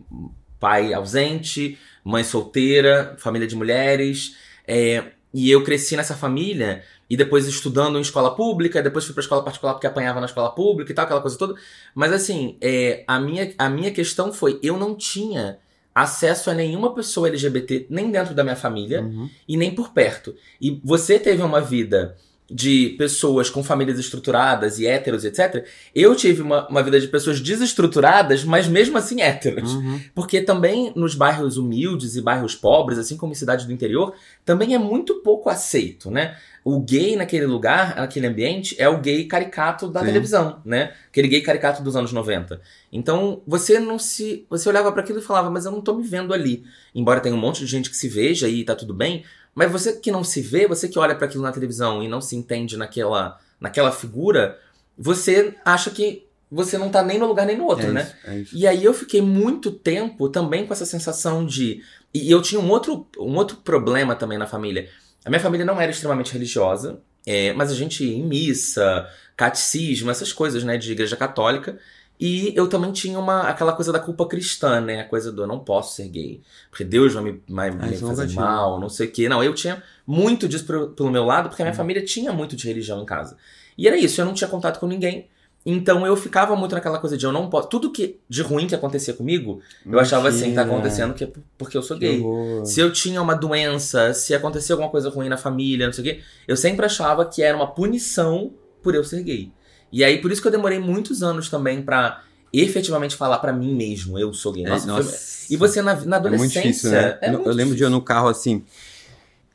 pai ausente, mãe solteira, família de mulheres. É, e eu cresci nessa família e depois estudando em escola pública, depois fui pra escola particular porque apanhava na escola pública e tal, aquela coisa toda. Mas assim, é, a, minha, a minha questão foi: eu não tinha acesso a nenhuma pessoa LGBT, nem dentro da minha família uhum. e nem por perto. E você teve uma vida de pessoas com famílias estruturadas e héteros, etc. Eu tive uma, uma vida de pessoas desestruturadas, mas mesmo assim héteros. Uhum. Porque também nos bairros humildes e bairros pobres, assim como em cidades do interior, também é muito pouco aceito, né? O gay naquele lugar, naquele ambiente, é o gay caricato da Sim. televisão, né? Aquele gay caricato dos anos 90. Então, você não se. Você olhava para aquilo e falava, mas eu não tô me vendo ali. Embora tenha um monte de gente que se veja e tá tudo bem, mas você que não se vê, você que olha para aquilo na televisão e não se entende naquela, naquela figura, você acha que você não tá nem no lugar nem no outro, é né? Isso, é isso. E aí eu fiquei muito tempo também com essa sensação de. E eu tinha um outro, um outro problema também na família. A minha família não era extremamente religiosa, é, mas a gente ia em missa, catecismo, essas coisas, né, de igreja católica. E eu também tinha uma, aquela coisa da culpa cristã, né? A coisa do eu não posso ser gay, porque Deus vai me, vai me fazer mal, não sei o quê. Não, eu tinha muito disso pro, pelo meu lado, porque a minha hum. família tinha muito de religião em casa. E era isso, eu não tinha contato com ninguém. Então eu ficava muito naquela coisa de eu não posso. Tudo que de ruim que acontecia comigo, Mentira. eu achava assim, tá acontecendo que é porque eu sou gay. Se eu tinha uma doença, se acontecia alguma coisa ruim na família, não sei o quê, eu sempre achava que era uma punição por eu ser gay. E aí, por isso que eu demorei muitos anos também pra efetivamente falar para mim mesmo, eu sou gay. É, nossa, nossa. Foi... E você na, na adolescência... É muito difícil, né? É eu, eu lembro de eu no carro assim...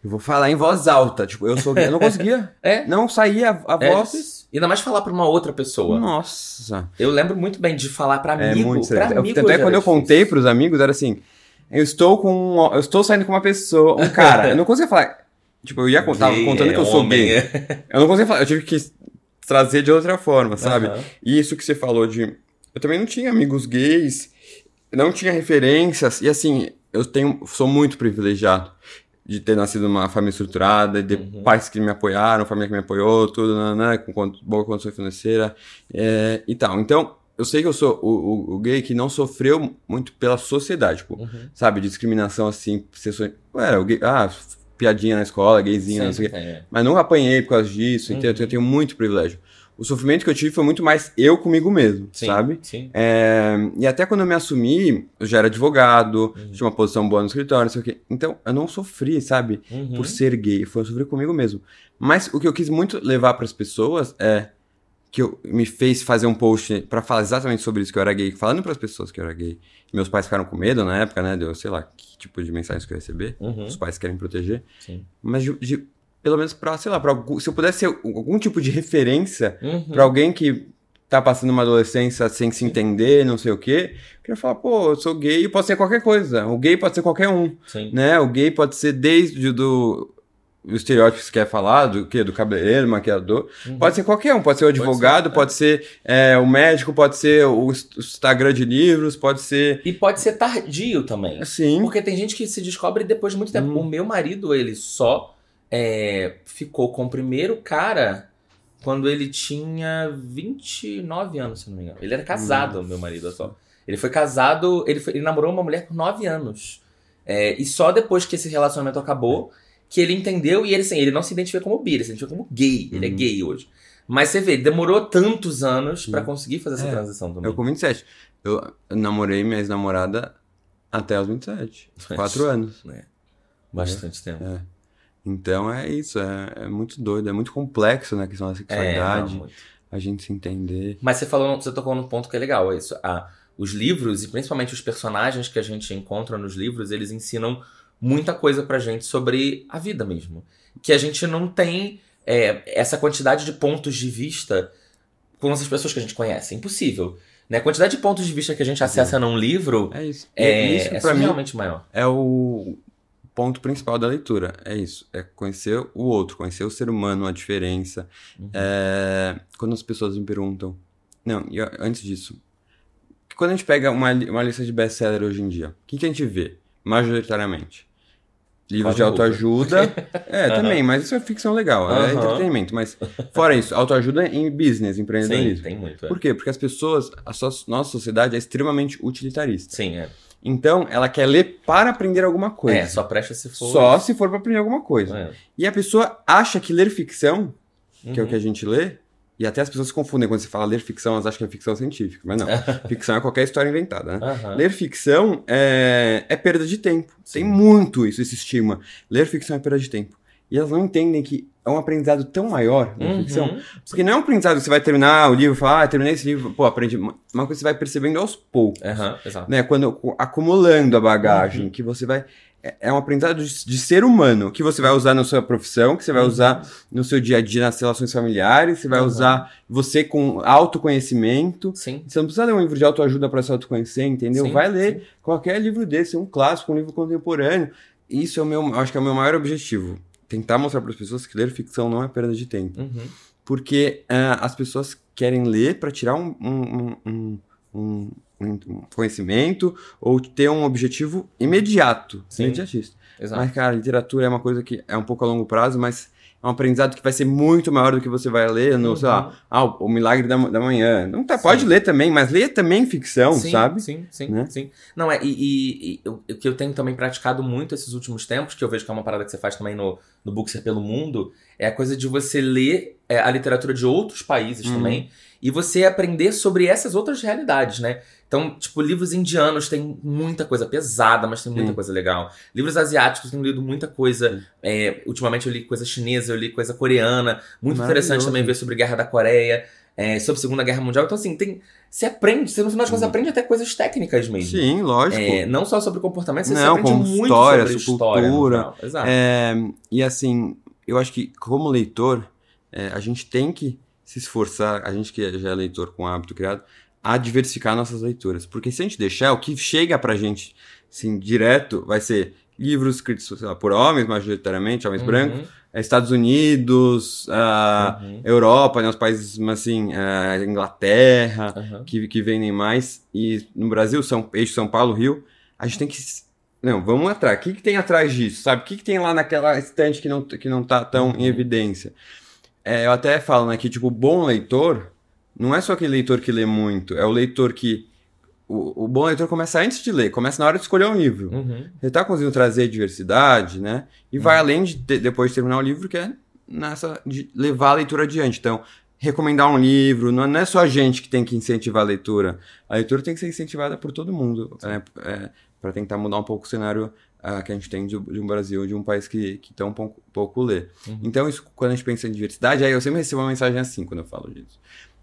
Eu vou falar em voz alta, tipo, eu sou gay. Eu não conseguia. <laughs> é. Não saía a, a é voz... Difícil. Ainda mais falar pra uma outra pessoa. Nossa. Eu lembro muito bem de falar pra amigo. É muito pra amigo Tanto é quando eu contei pros amigos, era assim... Eu estou com... Eu estou saindo com uma pessoa, um <laughs> cara. eu não conseguia falar... Tipo, eu ia contar, contando que eu sou homem. gay. eu não conseguia falar. Eu tive que trazer de outra forma, sabe? Uhum. E isso que você falou de. Eu também não tinha amigos gays, não tinha referências, e assim, eu tenho, sou muito privilegiado de ter nascido numa família estruturada, de uhum. pais que me apoiaram, família que me apoiou, tudo, né, com boa condição financeira é, e tal. Então, eu sei que eu sou o, o, o, gay que não sofreu muito pela sociedade, tipo, uhum. sabe, discriminação assim, ser, ué, o gay, ah, piadinha na escola, gayzinha, Sim, não sei o quê. É. Mas não apanhei por causa disso, uhum. então eu tenho muito privilégio. O sofrimento que eu tive foi muito mais eu comigo mesmo, sim, sabe? Sim. É, e até quando eu me assumi, eu já era advogado, uhum. tinha uma posição boa no escritório, não sei o quê. Então, eu não sofri, sabe? Uhum. Por ser gay. Foi eu sofri comigo mesmo. Mas o que eu quis muito levar para as pessoas é que eu, me fez fazer um post para falar exatamente sobre isso, que eu era gay, falando para as pessoas que eu era gay. Meus pais ficaram com medo na época, né? Deu, sei lá, que tipo de mensagens que eu ia receber. Uhum. Os pais querem proteger. Sim. Mas de, de, pelo menos para, sei lá, pra, se eu pudesse ser algum tipo de referência uhum. para alguém que tá passando uma adolescência sem se entender, não sei o quê, eu queria falar, pô, eu sou gay, pode ser qualquer coisa. O gay pode ser qualquer um, Sim. né? O gay pode ser desde do o estereótipo que você quer falar, do que? Do cabeleireiro, maquiador. Uhum. Pode ser qualquer um, pode ser o advogado, pode ser, pode ser é, o médico, pode ser o Instagram de livros, pode ser. E pode ser tardio também. Sim. Porque tem gente que se descobre depois de muito tempo. Uhum. O meu marido, ele só é, ficou com o primeiro cara quando ele tinha 29 anos, se não me engano. Ele era casado, uhum. meu marido, só. Ele foi casado, ele, foi, ele namorou uma mulher por 9 anos. É, e só depois que esse relacionamento acabou que ele entendeu e ele, assim, ele não se identifica como bi, ele se identifica como gay. Ele é uhum. gay hoje. Mas você vê, demorou tantos anos para conseguir fazer essa é, transição também. Eu com 27. Eu namorei minha ex-namorada até os 27. Mas, <laughs> quatro anos. É. Bastante é. tempo. É. Então é isso, é, é, muito doido, é muito complexo, né, a questão da sexualidade, não, a gente se entender. Mas você falou, você tocou num ponto que é legal, é isso. Ah, os livros, e principalmente os personagens que a gente encontra nos livros, eles ensinam muita coisa pra gente sobre a vida mesmo. Que a gente não tem é, essa quantidade de pontos de vista com essas pessoas que a gente conhece. É impossível. Né? A quantidade de pontos de vista que a gente acessa num livro é, isso. é, isso, é realmente maior. É o ponto principal da leitura. É isso. É conhecer o outro, conhecer o ser humano, a diferença. Uhum. É, quando as pessoas me perguntam. Não, e antes disso. Quando a gente pega uma, uma lista de best-seller hoje em dia, o que, que a gente vê? Majoritariamente livros de autoajuda. <laughs> é, uhum. também, mas isso é ficção legal, uhum. é entretenimento. Mas fora isso, autoajuda em business, empreendedorismo. Sim, tem muito. É. Por quê? Porque as pessoas, a sua, nossa sociedade é extremamente utilitarista. Sim, é. Então, ela quer ler para aprender alguma coisa. É, só presta se for. Só se for para aprender alguma coisa. É. E a pessoa acha que ler ficção, que uhum. é o que a uhum. gente lê, e até as pessoas se confundem quando se fala ler ficção, elas acham que é ficção científica. Mas não. <laughs> ficção é qualquer história inventada, né? Uhum. Ler ficção é, é perda de tempo. Sim. Tem muito isso, esse estigma. Ler ficção é perda de tempo. E elas não entendem que é um aprendizado tão maior na uhum. ficção. Porque não é um aprendizado que você vai terminar o livro e falar, ah, terminei esse livro, pô, aprendi. Uma coisa que você vai percebendo aos poucos. Uhum, exato. Né? Quando, acumulando a bagagem, uhum. que você vai é, é um aprendizado de, de, ser humano que você vai usar na sua profissão, que você vai uhum. usar no seu dia a dia nas relações familiares, você vai uhum. usar você com autoconhecimento. Sim. Você não precisa ler um livro de autoajuda para se autoconhecer, entendeu? Sim, vai ler sim. qualquer livro desse, um clássico, um livro contemporâneo. Isso é o meu, acho que é o meu maior objetivo. Tentar mostrar para as pessoas que ler ficção não é perda de tempo. Uhum. Porque uh, as pessoas querem ler para tirar um, um, um, um conhecimento ou ter um objetivo imediato, Sim. imediatista. Exato. Mas, cara, literatura é uma coisa que é um pouco a longo prazo, mas um aprendizado que vai ser muito maior do que você vai ler no, uhum. sei lá, uhum. ah, o Milagre da, da Manhã. Não tá, pode ler também, mas leia também ficção, sim, sabe? Sim, sim, né? sim. Não, é, e, e, e, o que eu tenho também praticado muito esses últimos tempos, que eu vejo que é uma parada que você faz também no, no Bookser pelo Mundo, é a coisa de você ler é, a literatura de outros países uhum. também, e você aprender sobre essas outras realidades, né? Então, tipo, livros indianos tem muita coisa pesada, mas tem muita Sim. coisa legal. Livros asiáticos tenho lido muita coisa. É, ultimamente eu li coisa chinesa, eu li coisa coreana. Muito interessante também ver sobre Guerra da Coreia, é, sobre Segunda Guerra Mundial. Então, assim, tem. Você aprende, você no final das contas aprende até coisas técnicas mesmo. Sim, lógico. É, não só sobre comportamento, você, não, aprende muito história, sobre história. Cultura. Exato. É, e assim, eu acho que como leitor, é, a gente tem que se esforçar, a gente que já é leitor com hábito criado, a diversificar nossas leituras. Porque se a gente deixar, o que chega pra gente, assim, direto, vai ser livros escritos lá, por homens, majoritariamente, homens uhum. brancos, é, Estados Unidos, uh, uhum. Europa, né, os países, assim, uh, Inglaterra, uhum. que, que vendem mais. E no Brasil, São, eixo São Paulo, Rio, a gente tem que... Não, vamos atrás. O que, que tem atrás disso, sabe? O que, que tem lá naquela estante que não, que não tá tão em uhum. evidência? É, eu até falo, né, que, tipo, bom leitor não é só aquele leitor que lê muito, é o leitor que. O, o bom leitor começa antes de ler, começa na hora de escolher um livro. Uhum. Ele está conseguindo trazer diversidade, né? E uhum. vai além de, depois de terminar o livro, que é nessa de levar a leitura adiante. Então, recomendar um livro, não é só a gente que tem que incentivar a leitura. A leitura tem que ser incentivada por todo mundo, é, é, para tentar mudar um pouco o cenário uh, que a gente tem de, de, um Brasil, de um país que, que tão pouco, pouco lê. Uhum. Então, isso, quando a gente pensa em diversidade, aí eu sempre recebo uma mensagem assim quando eu falo disso.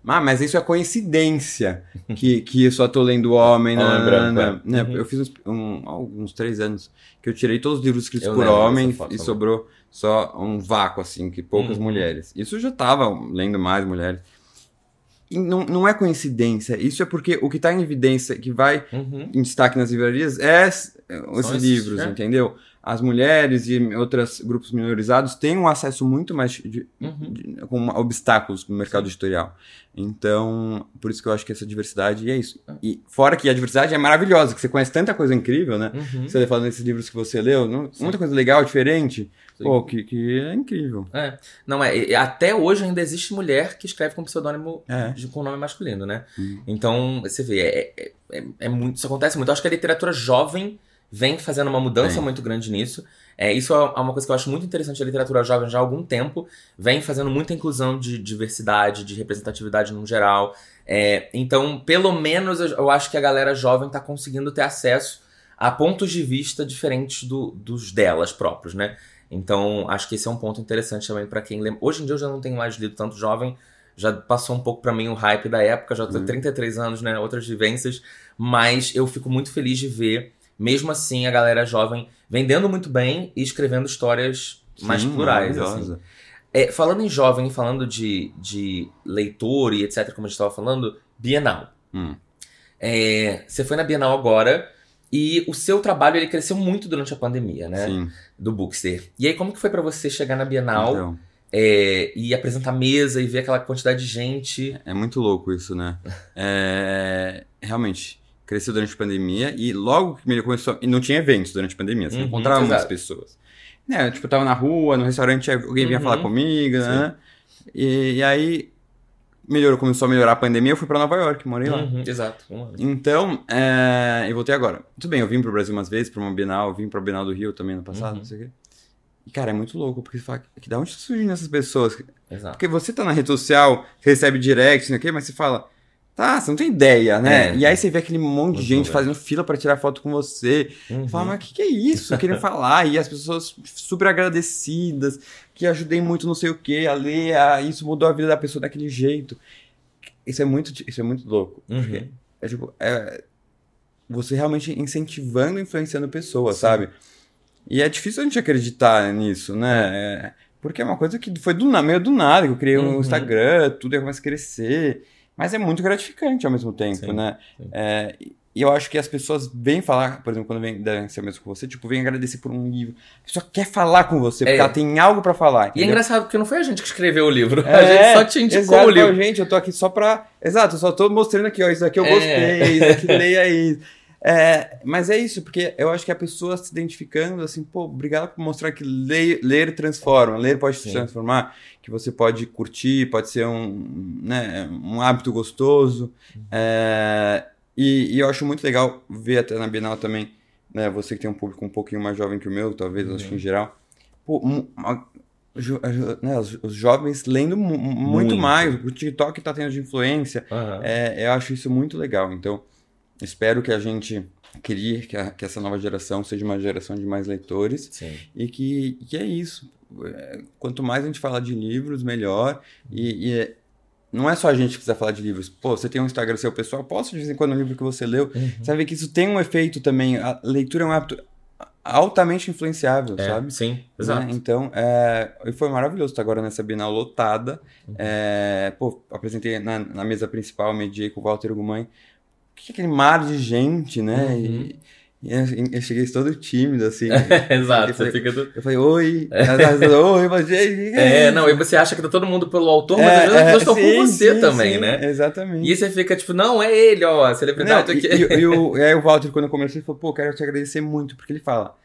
Ah, mas isso é coincidência <laughs> que, que eu só tô lendo Homem, na, branco, na, é. né? Uhum. Eu fiz uns, um, alguns três anos que eu tirei todos os livros escritos eu por homem e sobrou só um vácuo, assim, que poucas uhum. mulheres. Isso eu já tava lendo mais mulheres. Não, não é coincidência, isso é porque o que está em evidência, que vai uhum. em destaque nas livrarias, é esses, esses livros, é. entendeu? As mulheres e outros grupos minorizados têm um acesso muito mais de, uhum. de, com obstáculos no mercado Sim. editorial. Então, por isso que eu acho que essa diversidade é isso. Ah. E fora que a diversidade é maravilhosa, que você conhece tanta coisa incrível, né? Uhum. Você falando desses livros que você leu, não, muita coisa legal, diferente. Sim. Pô, que, que é incrível. É. Não, é. Até hoje ainda existe mulher que escreve com pseudônimo é. com nome masculino, né? Hum. Então, você vê, é, é, é, é, muito. Isso acontece muito. Eu acho que a literatura jovem vem fazendo uma mudança muito grande nisso. É, isso é uma coisa que eu acho muito interessante da literatura jovem já há algum tempo. Vem fazendo muita inclusão de diversidade, de representatividade no geral. É, então, pelo menos eu acho que a galera jovem está conseguindo ter acesso a pontos de vista diferentes do, dos delas próprios, né? Então, acho que esse é um ponto interessante também para quem lê. Hoje em dia eu já não tenho mais lido tanto jovem, já passou um pouco para mim o hype da época, já tenho uhum. 33 anos, né? Outras vivências, mas eu fico muito feliz de ver mesmo assim, a galera jovem vendendo muito bem e escrevendo histórias Sim, mais plurais. Assim. É, falando em jovem, falando de, de leitor e etc., como a gente estava falando, Bienal. Hum. É, você foi na Bienal agora e o seu trabalho ele cresceu muito durante a pandemia, né? Sim. Do Bookster. E aí, como que foi para você chegar na Bienal então. é, e apresentar mesa e ver aquela quantidade de gente? É muito louco isso, né? é, realmente cresceu durante a pandemia e logo que ele começou. E não tinha eventos durante a pandemia, você uhum, encontrava muitas pessoas. Né, tipo, eu tava na rua, no restaurante, alguém vinha uhum. falar comigo, né? E, e, aí melhorou, começou a melhorar a pandemia, eu fui pra Nova York, morei lá. Uhum, exato. Então, é, eu voltei agora. Tudo bem, eu vim pro Brasil umas vezes, pra uma Bienal, vim pra Bienal do Rio também no passado, uhum. não sei o quê. E, cara, é muito louco, porque você fala, que da onde surgem essas pessoas? Exato. Porque você tá na rede social, recebe direct, não sei o quê, mas você fala, Tá, você não tem ideia, né? É. E aí você vê aquele monte de gente fazendo fila para tirar foto com você. Uhum. Fala, mas o que, que, é isso? Querendo <laughs> falar. E as pessoas super agradecidas, que ajudei muito não sei o que, a ler, a... isso mudou a vida da pessoa daquele jeito. Isso é muito, isso é muito louco. Uhum. É tipo, é você realmente incentivando, influenciando pessoas, Sim. sabe? E é difícil a gente acreditar nisso, né? É, porque é uma coisa que foi do meio do nada, que eu criei um uhum. Instagram, tudo ia começar a crescer. Mas é muito gratificante ao mesmo tempo, sim, né? Sim. É, e eu acho que as pessoas vêm falar, por exemplo, quando vem devem ser mesmo com você, tipo, vem agradecer por um livro. A pessoa quer falar com você, porque é. ela tem algo para falar. Entendeu? E é engraçado, porque não foi a gente que escreveu o livro. É, a gente só te indicou exato, o livro. gente, eu tô aqui só pra. Exato, eu só tô mostrando aqui, ó, isso aqui eu é. gostei, isso aqui <laughs> leia isso. É, mas é isso, porque eu acho que a pessoa se identificando, assim, pô, obrigado por mostrar que ler, ler transforma, ler pode Sim. se transformar, que você pode curtir, pode ser um, né, um hábito gostoso. Uhum. É, e, e, eu acho muito legal ver até na Bienal também, né, você que tem um público um pouquinho mais jovem que o meu, talvez, uhum. acho que em geral, pô, uma, né, os, os, jovens lendo muito, muito, mais, o TikTok está tendo de influência, uhum. é, eu acho isso muito legal, então espero que a gente crie que, a, que, essa nova geração seja uma geração de mais leitores Sim. e que, que é isso. É, quanto mais a gente falar de livros, melhor. E, e é, não é só a gente que precisa falar de livros. Pô, você tem um Instagram seu pessoal, posta de vez em quando um livro que você leu. Uhum. Você vai ver que isso tem um efeito também. A leitura é um hábito altamente influenciável, é, sabe? Sim, né? exato. Né? Então, é, foi maravilhoso estar agora nessa Bienal lotada. Uhum. É, pô, apresentei na, na, mesa principal, mediei com o Walter Gumann que é aquele mar de gente, né? Uhum. E, e eu, eu, cheguei todo tímido, assim. <laughs> Exato, você fica do... Eu falei, oi, é. oi, mas gente. É, não, e você acha que tá todo mundo pelo autor, mas é, às vezes pessoas estão com você sim, também, sim, né? Exatamente. E você fica tipo, não, é ele, ó, a celebridade não, aqui. E, e, e, o, <laughs> e aí o Walter, quando eu comecei, ele falou, pô, quero te agradecer muito, porque ele fala.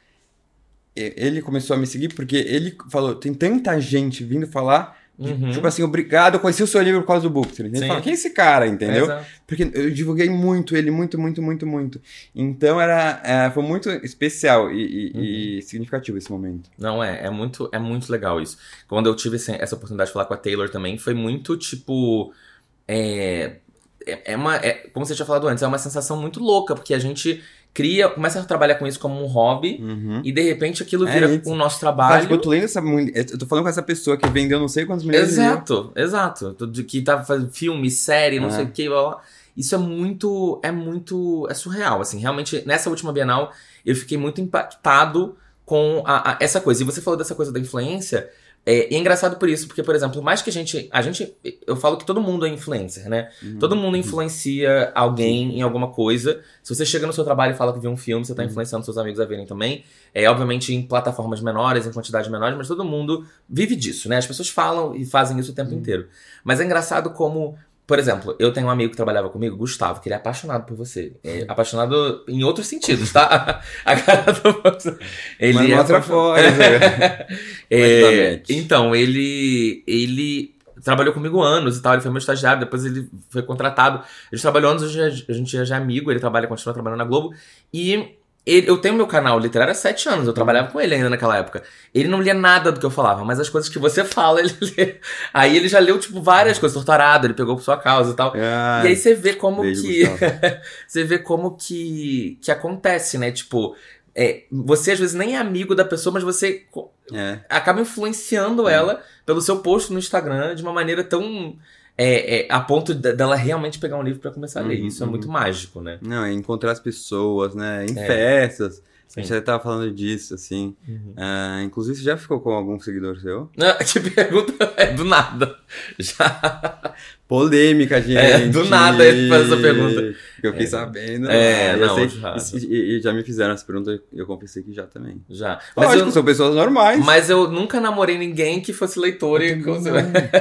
Ele começou a me seguir porque ele falou: tem tanta gente vindo falar Uhum. Tipo assim, obrigado, eu conheci o seu livro por causa do Bookster. Ele fala, quem é esse cara, entendeu? É, Porque eu divulguei muito ele, muito, muito, muito, muito. Então era, é, foi muito especial e, e, uhum. e, significativo esse momento. Não, é, é muito, é muito legal isso. Quando eu tive essa oportunidade de falar com a Taylor também, foi muito tipo. É, é, é uma. É, como você tinha falado antes, é uma sensação muito louca, porque a gente cria, começa a trabalhar com isso como um hobby uhum. e de repente aquilo é vira é, o nosso trabalho. eu tô lendo essa eu tô falando com essa pessoa que vendeu não sei quantos milhões Exato, de exato. Que tá fazendo filme, série, não é. sei o que, blá, blá. Isso é muito, é muito, é surreal, assim. Realmente, nessa última Bienal, eu fiquei muito impactado com a, a, essa coisa. E você falou dessa coisa da influência, é, e é engraçado por isso, porque, por exemplo, mais que a gente. A gente. Eu falo que todo mundo é influencer, né? Uhum. Todo mundo influencia alguém em alguma coisa. Se você chega no seu trabalho e fala que viu um filme, você está uhum. influenciando seus amigos a verem também. É, obviamente, em plataformas menores, em quantidades menores, mas todo mundo vive disso, né? As pessoas falam e fazem isso o tempo inteiro. Mas é engraçado como por exemplo, eu tenho um amigo que trabalhava comigo, Gustavo, que ele é apaixonado por você. É apaixonado em outros sentidos, tá? <laughs> A cara do... Ele <laughs> <laughs> Mas é outra forma. é, então, ele, ele trabalhou comigo anos e tal. Ele foi meu estagiário, depois ele foi contratado. A gente trabalhou anos, a gente já é amigo, ele trabalha, continua trabalhando na Globo. E ele, eu tenho meu canal literário há sete anos, eu trabalhava com ele ainda naquela época. Ele não lia nada do que eu falava, mas as coisas que você <laughs> fala, ele lê. Aí ele já leu, tipo, várias coisas, torturado, ele pegou por sua causa e tal. E aí você vê como que. <laughs> você vê como que, que acontece, né? Tipo, é, você às vezes nem é amigo da pessoa, mas você é. acaba influenciando é. ela pelo seu post no Instagram de uma maneira tão é, é, a ponto dela realmente pegar um livro para começar a ler. Uhum, Isso é muito uhum. mágico, né? Não, é encontrar as pessoas, né? Em é. festas. Sim. A gente já tava falando disso, assim. Uhum. Uh, inclusive, você já ficou com algum seguidor seu? Não, <laughs> que pergunta é do nada. <laughs> Já. Polêmica, gente. É, do nada ele faz essa pergunta. Porque eu fiquei é. sabendo. É, não, sei, já. E, e, já me fizeram essa pergunta, eu confessei que já também. Já. Mas Lógico, eu, são pessoas normais. Mas eu nunca namorei ninguém que fosse leitor e.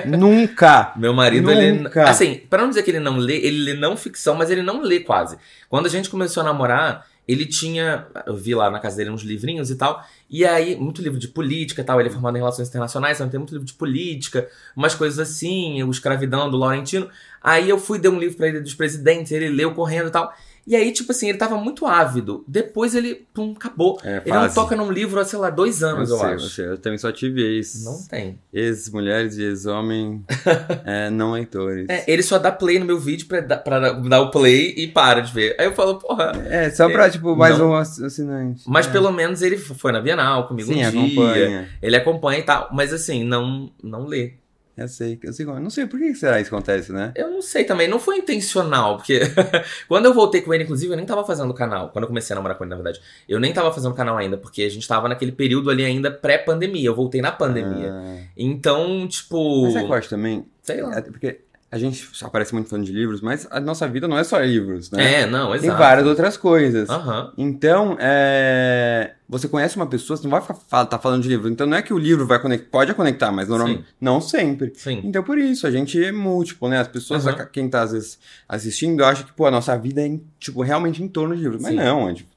nunca! <laughs> Meu marido, nunca. ele. Assim, pra não dizer que ele não lê, ele lê não ficção, mas ele não lê quase. Quando a gente começou a namorar, ele tinha. Eu vi lá na casa dele uns livrinhos e tal. E aí, muito livro de política e tal. Ele é formado em relações internacionais, então tem muito livro de política, umas coisas assim, o Escravidão do Laurentino. Aí eu fui, dei um livro para ele dos presidentes, ele leu correndo e tal. E aí, tipo assim, ele tava muito ávido. Depois ele, pum, acabou. É, ele não toca num livro há, sei lá, dois anos, eu, eu sei, acho. Eu, sei. eu também só tive ex. Não tem. Ex-mulheres e ex-homem <laughs> é, não leitores. É, ele só dá play no meu vídeo pra, dar, pra dar o play e para de ver. Aí eu falo, porra. É, só pra, é, tipo, mais não... um assinante. Mas é. pelo menos ele foi na Bienal comigo Sim, um dia. Acompanha. Ele acompanha e tal. Mas assim, não, não lê. Eu sei, eu sei, não sei por que será isso acontece, né? Eu não sei também, não foi intencional, porque <laughs> quando eu voltei com ele, inclusive, eu nem tava fazendo canal. Quando eu comecei a namorar com ele, na verdade, eu nem tava fazendo canal ainda, porque a gente tava naquele período ali ainda pré-pandemia. Eu voltei na pandemia. Ah. Então, tipo. Mas é que eu acho também. Sei lá. É porque a gente aparece muito falando de livros, mas a nossa vida não é só livros, né? É, não, exato. Tem várias outras coisas. Uhum. Então, é... você conhece uma pessoa, você não vai estar tá falando de livro. Então, não é que o livro vai conectar, pode conectar, mas normalmente não sempre. Sim. Então, por isso, a gente é múltiplo, né? As pessoas, uhum. quem está às vezes assistindo, acha que, pô, a nossa vida é, tipo, realmente em torno de livros. Mas não, a gente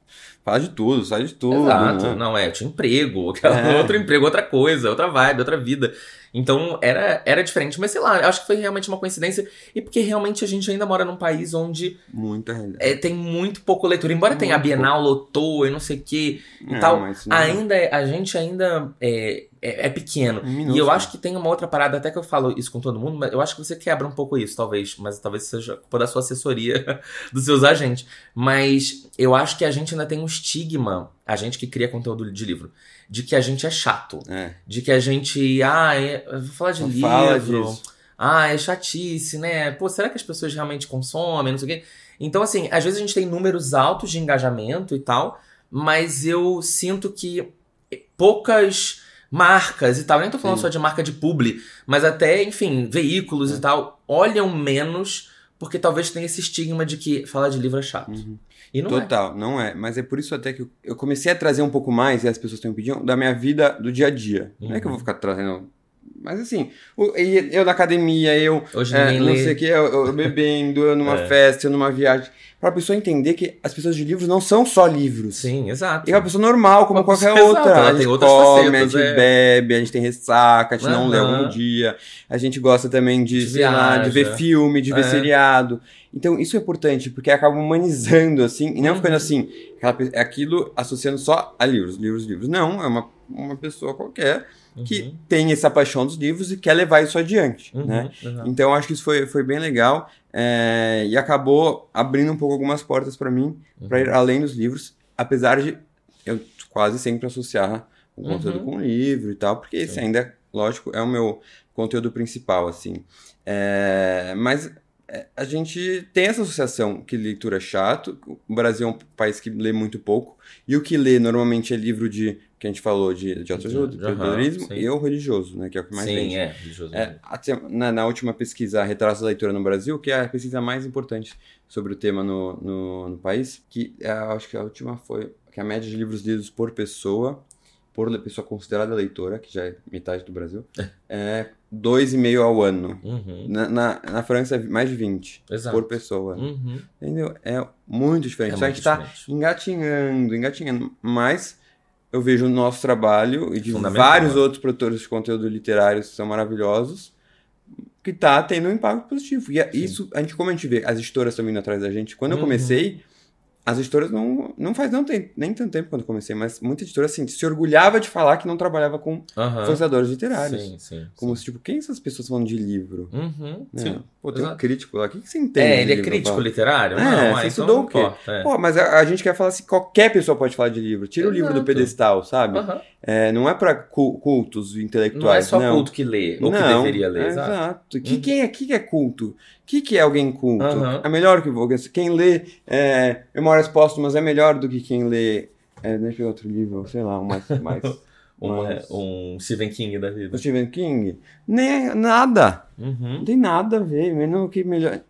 fala de tudo, sai de tudo. Exato, né? não, é, eu tinha emprego, <laughs> é. outro emprego, outra coisa, outra vibe, outra vida. Então era, era diferente, mas sei lá, acho que foi realmente uma coincidência. E porque realmente a gente ainda mora num país onde. Muita é, Tem muito pouco leitura. Embora muito tenha a Bienal, pouco. lotou e não sei o que e é, tal, ainda é, a gente ainda é, é, é pequeno. e eu acho que tem uma outra parada, até que eu falo isso com todo mundo, mas eu acho que você quebra um pouco isso, talvez. Mas talvez seja culpa da sua assessoria, <laughs> dos seus agentes. Mas eu acho que a gente ainda tem um estigma, a gente que cria conteúdo de livro de que a gente é chato. É. De que a gente. Ah, é, vou falar de Não livro. Fala ah, é chatice, né? Pô, será que as pessoas realmente consomem? Não sei o quê. Então, assim, às vezes a gente tem números altos de engajamento e tal, mas eu sinto que poucas marcas e tal, nem tô falando Sim. só de marca de publi, mas até, enfim, veículos é. e tal, olham menos porque talvez tenha esse estigma de que falar de livro é chato. Uhum. E não é. Total, é. não é. Mas é por isso até que eu comecei a trazer um pouco mais, e as pessoas estão pedindo, da minha vida do dia a dia. Uhum. Não é que eu vou uhum. ficar trazendo mas assim, eu na academia, eu Hoje é, não lê. sei o que, eu, eu, bebendo, eu numa <laughs> é. festa, eu numa viagem. Pra pessoa entender que as pessoas de livros não são só livros. Sim, exato. E é uma pessoa normal, como uma qualquer pessoa, outra. Exato, a gente come, facetas, a gente é. bebe, a gente tem ressaca, a gente uhum. não lê algum dia. A gente gosta também de, de lá, de ver filme, de ver é. seriado. Então, isso é importante, porque acaba humanizando, assim, e não uhum. ficando assim, aquilo associando só a livros, livros, livros. Não, é uma, uma pessoa qualquer que uhum. tem essa paixão dos livros e quer levar isso adiante, uhum, né? Uhum. Então acho que isso foi, foi bem legal é, e acabou abrindo um pouco algumas portas para mim para ir uhum. além dos livros, apesar de eu quase sempre associar o conteúdo uhum. com o livro e tal, porque esse ainda, lógico, é o meu conteúdo principal, assim. É, mas é, a gente tem essa associação que leitura é chato, o Brasil é um país que lê muito pouco, e o que lê normalmente é livro de que a gente falou de, de autoajuda, de empreendedorismo e o religioso, né? Que é o que mais sim, vende. é, religioso. É, até, na, na, última pesquisa, Retratos da Leitura no Brasil, que é a pesquisa mais importante sobre o tema no, no, no país, que é, acho que a última foi que a média de livros lidos por pessoa, por pessoa considerada leitora, que já é metade do Brasil, é 2,5 ao ano. Uhum. Na, na, na, França, mais de 20 Exato. por pessoa. Uhum. Entendeu? É muito diferente. É muito a gente está engatinhando, engatinhando, mas eu vejo o nosso trabalho e de vários né? outros produtores de conteúdo literário que são maravilhosos, que tá tendo um impacto positivo. E é isso, a gente, como a gente vê, as editoras estão vindo atrás da gente. Quando uhum. eu comecei, as editoras não, não faz não tem, nem tanto tempo quando comecei, mas muita editora assim, se orgulhava de falar que não trabalhava com uhum. literários. Sim, sim. Como sim. se, tipo, quem essas pessoas falando de livro? Uhum, né? sim. Pô, tem Exato. um crítico lá. O que, que você entende? É, ele é crítico literário? É, não, você então estudou o quê? Importa, é. Pô, mas a, a, gente quer falar assim, qualquer pessoa pode falar de livro. Tira Exato. o livro do pedestal, sabe? Uhum. É, não é para cultos intelectuais. Não é só não. culto que lê, ou não, que deveria ler. É, exato. Que, uhum. quem, é, que é culto? O que, que é alguém culto? Uhum. É melhor que quem lê é, Memórias Póstumas é melhor do que quem lê. É, deixa eu ver outro livro, sei lá, um mais. mais <laughs> um, mais... um Stephen King da vida. O Stephen King? Nem nada. Uhum. Não tem nada a ver, menos que melhor.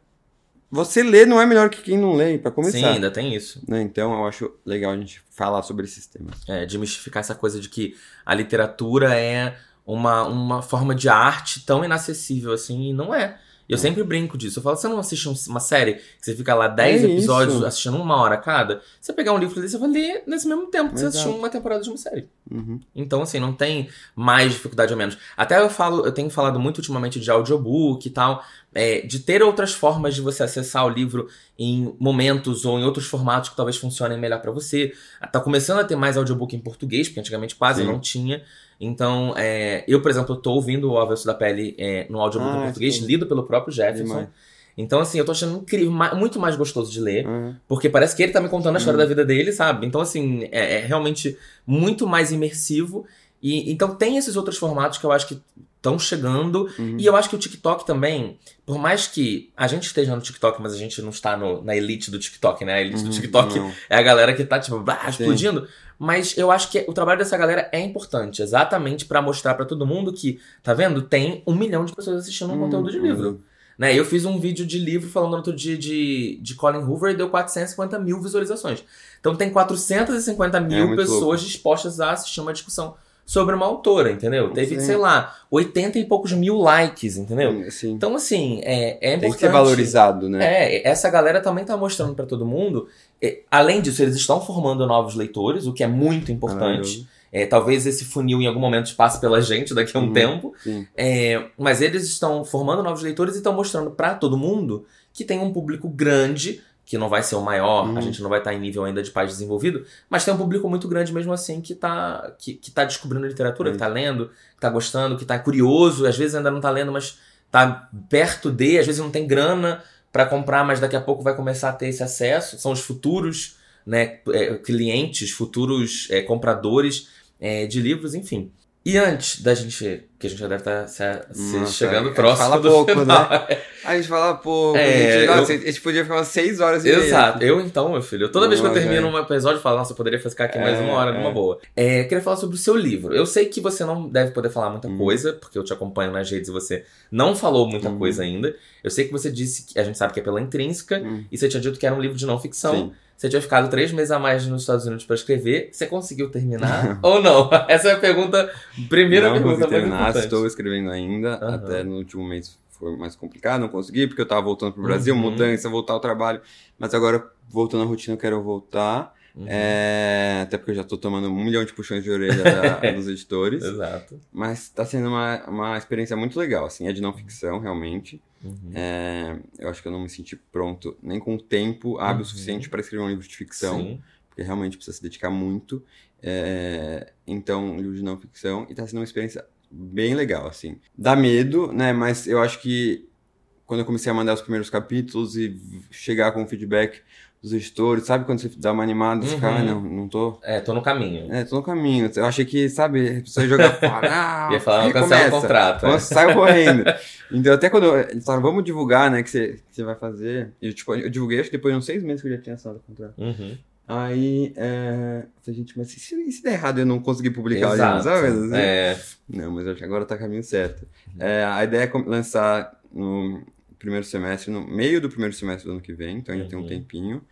você lê não é melhor que quem não lê, para começar. Sim, ainda tem isso. Né? Então eu acho legal a gente falar sobre esses temas. É, desmistificar essa coisa de que a literatura é uma, uma forma de arte tão inacessível assim, e não é. Eu sempre brinco disso. Eu falo, você não assiste uma série que você fica lá 10 é episódios isso. assistindo uma hora cada? Você pegar um livro desse, você vai ler nesse mesmo tempo que Exato. você assistiu uma temporada de uma série. Uhum. Então, assim, não tem mais dificuldade ou menos. Até eu falo, eu tenho falado muito ultimamente de audiobook e tal, é, de ter outras formas de você acessar o livro em momentos ou em outros formatos que talvez funcionem melhor para você. Tá começando a ter mais audiobook em português, porque antigamente quase Sim. não tinha. Então, é, eu, por exemplo, tô ouvindo o Avesso da Pele é, no audiobook ah, em português, sim. lido pelo próprio Jefferson. Demais. Então, assim, eu tô achando incrível, muito mais gostoso de ler, uhum. porque parece que ele tá me contando a história uhum. da vida dele, sabe? Então, assim, é, é, realmente muito mais imersivo. E então tem esses outros formatos que eu acho que estão chegando. Uhum. E eu acho que o TikTok também, por mais que a gente esteja no TikTok, mas a gente não está no, na elite do TikTok, né? A elite do uhum. TikTok não. é a galera que tá, tipo, bah, explodindo. Mas eu acho que o trabalho dessa galera é importante, exatamente para mostrar para todo mundo que, tá vendo? Tem um milhão de pessoas assistindo um conteúdo de livro. Uhum. Né? Eu fiz um vídeo de livro falando no outro dia de, de Colin Hoover e deu 450 mil visualizações. Então tem 450 mil é pessoas louco. dispostas a assistir uma discussão sobre uma autora, entendeu? Teve, Sim. sei lá, 80 e poucos mil likes, entendeu? Sim. Então, assim, é, é importante. Tem que ser valorizado, né? É, essa galera também tá mostrando para todo mundo. É, além disso, eles estão formando novos leitores, o que é muito importante. É, talvez esse funil em algum momento passe pela gente daqui a um uhum, tempo. É, mas eles estão formando novos leitores e estão mostrando para todo mundo que tem um público grande que não vai ser o maior, a gente não vai estar em nível ainda de país desenvolvido, mas tem um público muito grande mesmo assim que está que, que tá descobrindo literatura, que está lendo, que está gostando, que está curioso, às vezes ainda não está lendo, mas está perto de, às vezes não tem grana para comprar, mas daqui a pouco vai começar a ter esse acesso. São os futuros né, é, clientes, futuros é, compradores é, de livros, enfim. E antes da gente. Que a gente já deve estar tá se, se Nossa, chegando próximo. Fala pouco, final. né? <laughs> A gente fala pouco. É, a, gente, eu... a gente podia ficar umas seis horas e Exato. Meia. Eu então, meu filho. Toda vez que eu termino um episódio, eu falo, nossa, eu poderia ficar aqui mais uma hora é, numa boa. É, queria falar sobre o seu livro. Eu sei que você não deve poder falar muita hum. coisa, porque eu te acompanho nas redes e você não falou muita hum. coisa ainda. Eu sei que você disse que a gente sabe que é pela intrínseca, hum. e você tinha dito que era um livro de não ficção. Sim. Você tinha ficado três meses a mais nos Estados Unidos para escrever. Você conseguiu terminar <laughs> ou não? <laughs> Essa é a pergunta, primeira não pergunta. Não terminar, estou escrevendo ainda. Uhum. Até no último mês foi mais complicado, não consegui, porque eu estava voltando para o Brasil, uhum. mudança, voltar ao trabalho. Mas agora, voltando à rotina, eu quero voltar. Uhum. É, até porque eu já estou tomando um milhão de puxões de orelha <laughs> da, dos editores. Exato. Mas está sendo uma, uma experiência muito legal, assim, é de não ficção, realmente. Uhum. É, eu acho que eu não me senti pronto nem com tempo hábil uhum. suficiente para escrever um livro de ficção, Sim. porque realmente precisa se dedicar muito. É, então, livro de não ficção, e está sendo uma experiência bem legal, assim. Dá medo, né? Mas eu acho que quando eu comecei a mandar os primeiros capítulos e chegar com feedback dos editores, sabe quando você dá uma animada, uhum. fica, ah, não, não tô. É, tô no caminho. É, tô no caminho. Eu achei que, sabe, você jogar fora. <laughs> Ah, Ia falar, cancela o contrato. É. Sai correndo. <laughs> então, até quando eles falaram, vamos divulgar, né, que você, que você vai fazer. Eu, tipo, eu divulguei, acho que depois de uns seis meses que eu já tinha assinado o contrato. Uhum. Aí, é, gente, mas e se, se der errado eu não conseguir publicar Exato. sabe? Assim, é. Não, mas acho que agora tá caminho certo. É, a ideia é lançar no primeiro semestre, no meio do primeiro semestre do ano que vem, então ainda uhum. tem um uhum. tempinho.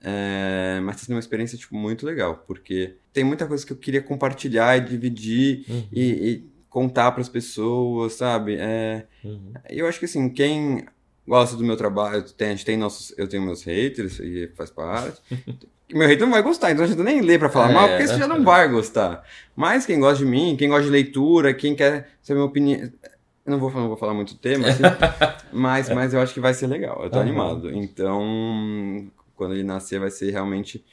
É, mas está sendo uma experiência tipo, muito legal, porque tem muita coisa que eu queria compartilhar e dividir uhum. e, e, contar para as pessoas, sabe? É, uhum. Eu acho que assim, quem gosta do meu trabalho, tem, a gente tem nossos, eu tenho meus haters e faz parte. <laughs> meu hater não vai gostar, então a gente nem lê para falar é, mal, porque você já não vai gostar. Mas quem gosta de mim, quem gosta de leitura, quem quer saber minha opinião, eu não vou, não vou falar muito tema, assim, <laughs> mas, mas eu acho que vai ser legal. Eu tô uhum. animado. Então, quando ele nascer, vai ser realmente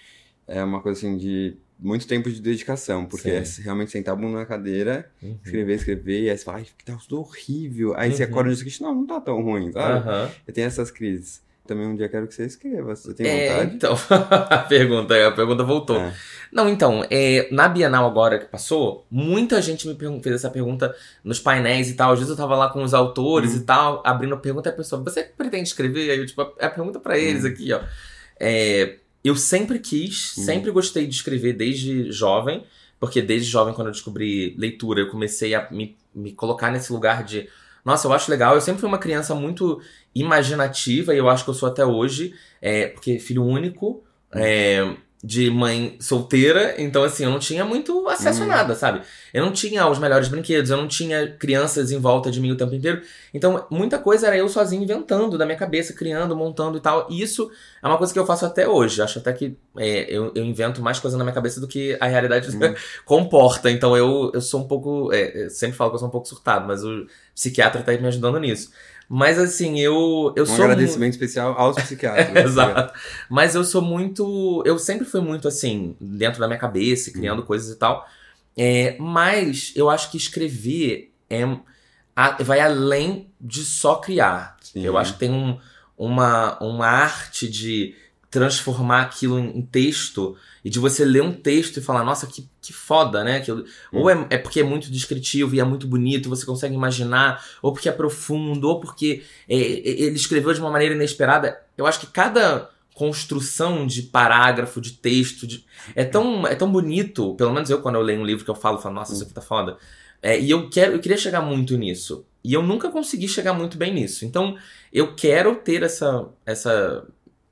é, uma coisa assim de muito tempo de dedicação, porque Sim. é realmente sentar a bunda na cadeira, uhum. escrever, escrever, e aí você fala, ai, que tá tudo horrível. Aí uhum. você acorda e diz, não, não tá tão ruim, sabe? Uhum. Eu tenho essas crises também um dia quero que você escreva. Você tem é, vontade? Então, <laughs> a pergunta, a pergunta voltou. É. Não, então, é, na Bienal agora que passou, muita gente me fez essa pergunta nos painéis e tal. Às vezes eu tava lá com os autores hum. e tal, abrindo a pergunta e a pessoa, você pretende escrever? Aí eu, tipo, a, a pergunta para eles hum. aqui, ó. É, eu sempre quis, hum. sempre gostei de escrever desde jovem, porque desde jovem, quando eu descobri leitura, eu comecei a me, me colocar nesse lugar de Nossa, eu acho legal. Eu sempre fui uma criança muito imaginativa e eu acho que eu sou até hoje, é, porque filho único, é, de mãe solteira, então assim, eu não tinha muito acesso uhum. a nada, sabe? Eu não tinha os melhores brinquedos, eu não tinha crianças em volta de mim o tempo inteiro. Então, muita coisa era eu sozinho inventando da minha cabeça, criando, montando e tal. E isso é uma coisa que eu faço até hoje. Acho até que é, eu, eu, invento mais coisa na minha cabeça do que a realidade uhum. <laughs> comporta. Então, eu, eu sou um pouco. É, sempre falo que eu sou um pouco surtado, mas o psiquiatra tá aí me ajudando nisso. Mas assim, eu, eu um sou. Um agradecimento especial aos psiquiatras. <laughs> Né? Exato. Mas eu sou muito. Eu sempre fui muito assim, dentro da minha cabeça, criando uhum. coisas e tal. É, mas eu acho que escrever é, vai além de só criar. Sim. Eu acho que tem um, uma, uma arte de transformar aquilo em, em texto e de você ler um texto e falar, nossa, que, que foda, né? Aquilo. Hum. Ou é, é porque é muito descritivo e é muito bonito, você consegue imaginar, ou porque é profundo, ou porque é, é, ele escreveu de uma maneira inesperada. Eu acho que cada construção de parágrafo, de texto, de... é, tão, é tão bonito, pelo menos eu, quando eu leio um livro que eu falo, eu falo, nossa, isso aqui tá foda. É, e eu, quero, eu queria chegar muito nisso. E eu nunca consegui chegar muito bem nisso. Então, eu quero ter essa, essa,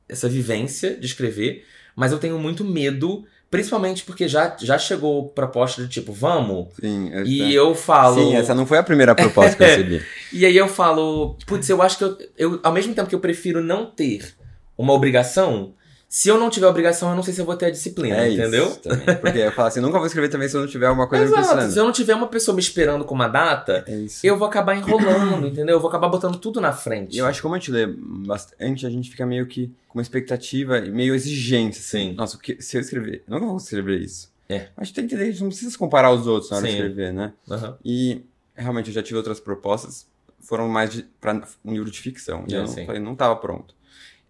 essa vivência de escrever, mas eu tenho muito medo, principalmente porque já, já chegou proposta de tipo, vamos? Sim, e é. eu falo. Sim, essa não foi a primeira proposta que eu <laughs> recebi. e aí eu falo, putz, eu acho que eu, eu, ao mesmo tempo que eu prefiro não ter uma obrigação, se eu não tiver obrigação, eu não sei se eu vou ter a disciplina, é entendeu? Isso também. Porque eu falo assim, nunca vou escrever também se eu não tiver uma coisa Exato. me Se eu não tiver uma pessoa me esperando com uma data, é eu vou acabar enrolando, <clears throat> entendeu? Eu vou acabar botando tudo na frente. E eu acho que como a gente lê bastante, a gente fica meio que com uma expectativa e meio exigente, assim. Sim. Nossa, que, se eu escrever, eu nunca vou escrever isso. É. Mas tem que entender, a gente não precisa se comparar aos outros na hora Sim. de escrever, né? Uhum. E realmente eu já tive outras propostas, foram mais pra um livro de ficção. E é, eu não, falei, não tava pronto.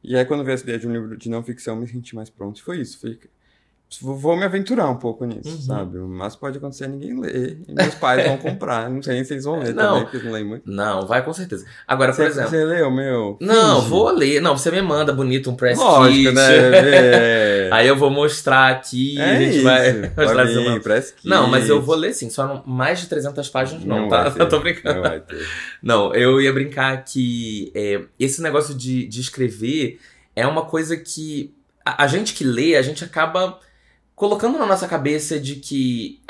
E aí, quando veio essa ideia de um livro de não ficção, me senti mais pronto. E foi isso. Foi... Vou me aventurar um pouco nisso, uhum. sabe? Mas pode acontecer ninguém ler. E meus pais vão <laughs> comprar. Não sei nem se eles vão ler não, também, porque eles não leem muito. Não, vai com certeza. Agora, por exemplo. Você leu, meu? Não, Finge. vou ler. Não, você me manda bonito um press Lógico, kit. né? <laughs> É. aí eu vou mostrar aqui. É a gente isso. <laughs> vai mostrar vir, press kit. Não, mas eu vou ler sim. Só não, mais de 300 páginas não, não tá? Eu tô brincando. Não, ter. não, eu ia brincar que é, esse negócio de, de escrever é uma coisa que a, a, gente que lê, a gente acaba colocando na nossa cabeça de que,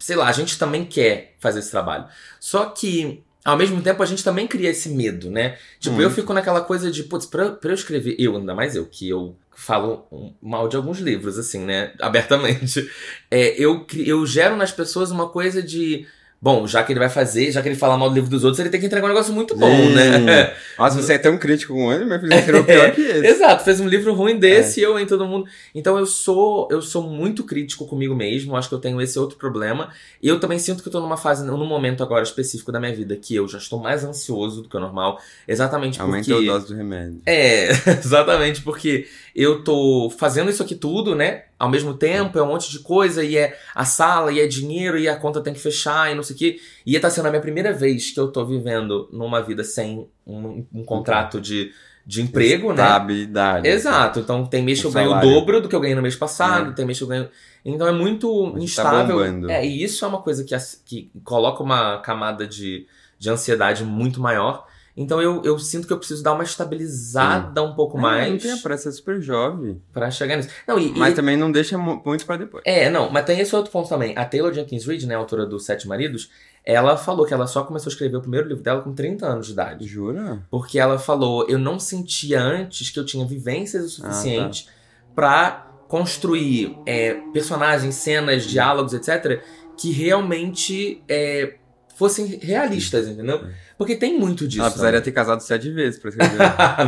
sei lá, a gente também quer fazer esse trabalho. Só que, ao mesmo tempo, a gente também cria esse medo, né? Tipo, hum. eu fico naquela coisa de, putz, pra, pra eu escrever, eu, ainda mais eu, que eu falo mal de alguns livros, assim, né? <laughs> Abertamente. É, eu, eu gero nas pessoas uma coisa de Bom, já que ele vai fazer, já que ele fala mal do livro dos outros, ele tem que entregar um negócio muito bom, Sim. né? Nossa, você é tão crítico com ele, meu filho escreveu pior que esse. <laughs> Exato, fez um livro ruim desse é. e eu em todo mundo. Então eu sou eu sou muito crítico comigo mesmo, acho que eu tenho esse outro problema. E eu também sinto que eu tô numa fase, num momento agora específico da minha vida, que eu já estou mais ansioso do que o normal. Exatamente Aumenta porque. Aumenta a dose do remédio. É, <laughs> exatamente, porque eu tô fazendo isso aqui tudo, né? Ao mesmo tempo, é um monte de coisa, e é a sala, e é dinheiro, e a conta tem que fechar, e não sei o quê. E tá sendo a minha primeira vez que eu tô vivendo numa vida sem um, um contrato de, de emprego, né? Estabilidade. Exato. Então tem mês que eu ganho o dobro do que eu ganhei no mês passado, é. tem mês que eu ganho. Então é muito tá instável. Tá é, e isso é uma coisa que, que coloca uma camada de, de ansiedade muito maior. Então eu, eu sinto que eu preciso dar uma estabilizada Sim. um pouco é, mais. Não tem pressa, é super jovem. Pra chegar nisso. Não, e, mas e... também não deixa muito para depois. É, não, mas tem esse outro ponto também. A Taylor Jenkins Reid, né, autora do Sete Maridos, ela falou que ela só começou a escrever o primeiro livro dela com 30 anos de idade. Jura? Porque ela falou, eu não sentia antes que eu tinha vivências o suficiente ah, tá. pra construir é, personagens, cenas, diálogos, etc., que realmente é, fossem realistas, entendeu? Porque tem muito disso. Ela precisaria né? ter casado sete vezes pra <laughs> escrever.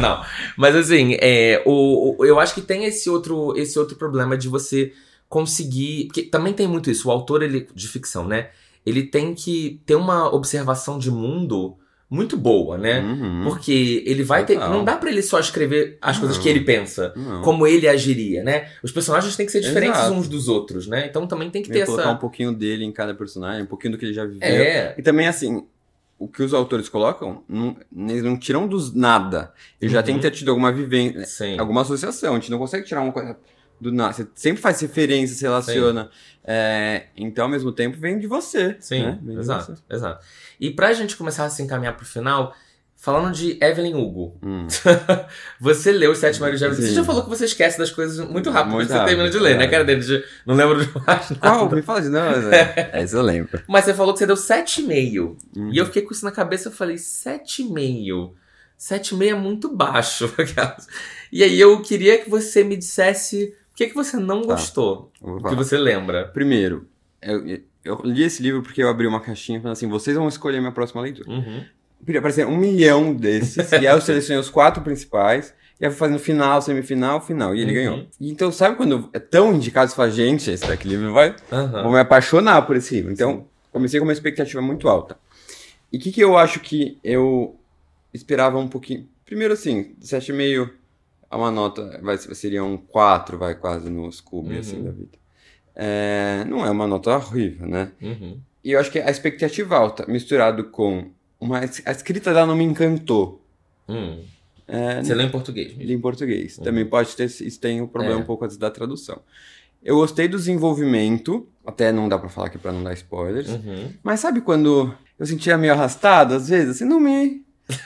não. Mas assim, é, o, o, eu acho que tem esse outro, esse outro problema de você conseguir. Porque também tem muito isso. O autor ele, de ficção, né? Ele tem que ter uma observação de mundo muito boa, né? Uhum. Porque ele vai ter. Não dá para ele só escrever as não. coisas que ele pensa, não. como ele agiria, né? Os personagens têm que ser diferentes Exato. uns dos outros, né? Então também tem que ter essa. colocar um pouquinho dele em cada personagem, um pouquinho do que ele já viveu. É. E também, assim, o que os autores colocam, não, eles não tiram dos nada. Ele uhum. já tem que ter tido alguma vivência, Sim. alguma associação. A gente não consegue tirar uma coisa do nada. Você sempre faz referência, se relaciona. É, então, ao mesmo tempo, vem de você. Sim, né? exato, você. exato. E pra gente começar a se encaminhar pro final, falando de Evelyn Hugo. Hum. <laughs> você leu os Sete Maridos de Evelyn. Você já falou que você esquece das coisas muito rápido muito você rápido, termina de ler, né, é. né, cara? De, não lembro de mais <laughs> nada. Qual? Me fala de não, é, <laughs> é, isso eu lembro. Mas você falou que você deu 7,5. Uhum. E eu fiquei com isso na cabeça, eu falei, 7,5? 7,5 é muito baixo. e aí eu queria que você me dissesse o que, que você não tá. gostou, o que você lembra. Primeiro, eu, eu li esse livro porque eu abri uma caixinha falando assim, vocês vão escolher minha próxima leitura. Uhum. Aparecer um milhão desses, e aí eu selecionei os quatro principais, e aí fui fazendo final, semifinal, final, e ele uhum. ganhou. Então, sabe quando é tão indicado, você fala, gente, esse daqui livro vai, uhum. vou me apaixonar por esse livro. Então, comecei com uma expectativa muito alta. E o que, que eu acho que eu esperava um pouquinho. Primeiro, assim, 7,5 é uma nota, vai, seria um 4, vai quase no Scooby, uhum. assim, da vida. É, não é uma nota horrível, né? Uhum. E eu acho que a expectativa alta, misturado com uma. A escrita dela não me encantou. Hum. É, Você lê em português mesmo? Lê em português. Uhum. Também pode ter. Isso tem o um problema é. um pouco antes da tradução. Eu gostei do desenvolvimento, até não dá para falar aqui para não dar spoilers. Uhum. Mas sabe quando eu sentia meio arrastado às vezes? Assim, não me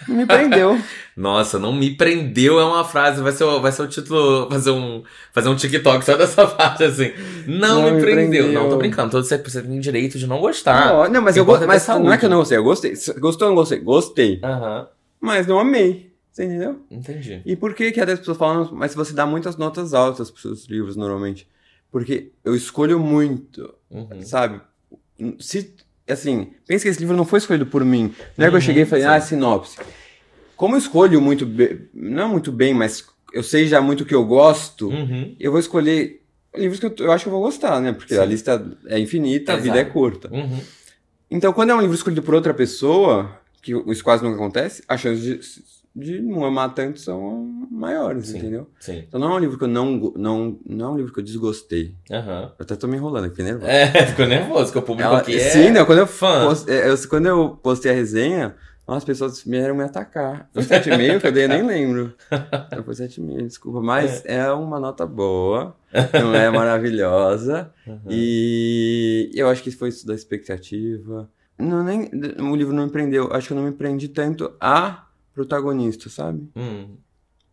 não me prendeu. <laughs> Nossa, não me prendeu é uma frase, vai ser, vai ser o título, fazer um, fazer um TikTok só dessa <laughs> parte assim. Não, não me, prendeu. prendeu. Não, tô brincando. Todo você, você tem direito de não gostar. Não, não mas eu gosto. Mas não é que eu não gostei, eu gostei. Gostou ou não gostei? Gostei. Uhum. Mas não amei. Você entendeu? Entendi. E por que que as pessoas falam, mas você dá muitas notas altas pros seus livros normalmente? Porque eu escolho muito, uhum. sabe? Se assim, pensa que esse livro não foi escolhido por mim. Não é que eu uhum, cheguei e falei, sim. ah, sinopse. Como eu escolho muito bem, não muito bem, mas eu sei já muito o que eu gosto, uhum. eu vou escolher livros que eu, eu, acho que eu vou gostar, né? Porque sim. a lista é infinita, a vida é curta. Uhum. Então, quando é um livro escolhido por outra pessoa, que isso quase nunca acontece, a chance de de não amar tanto são maiores, sim, entendeu? Sim. Então não é um livro que eu não. Não, não é um livro que eu desgostei. Uhum. Eu até tô me enrolando aqui, nervoso. É, <laughs> ficou nervoso, que o público Ela, aqui é. Sim, não, quando eu, fã. Post, é, eu, quando eu postei a resenha, as pessoas vieram me atacar. Foi 7,5 que eu dei, eu nem lembro. <laughs> Foi 7,5, desculpa. Mas é. é. uma nota boa, não é maravilhosa. Uhum. E eu acho que foi isso da expectativa. Não, nem, o livro não me prendeu. Acho que eu não me prendi tanto a protagonista, sabe? Hum.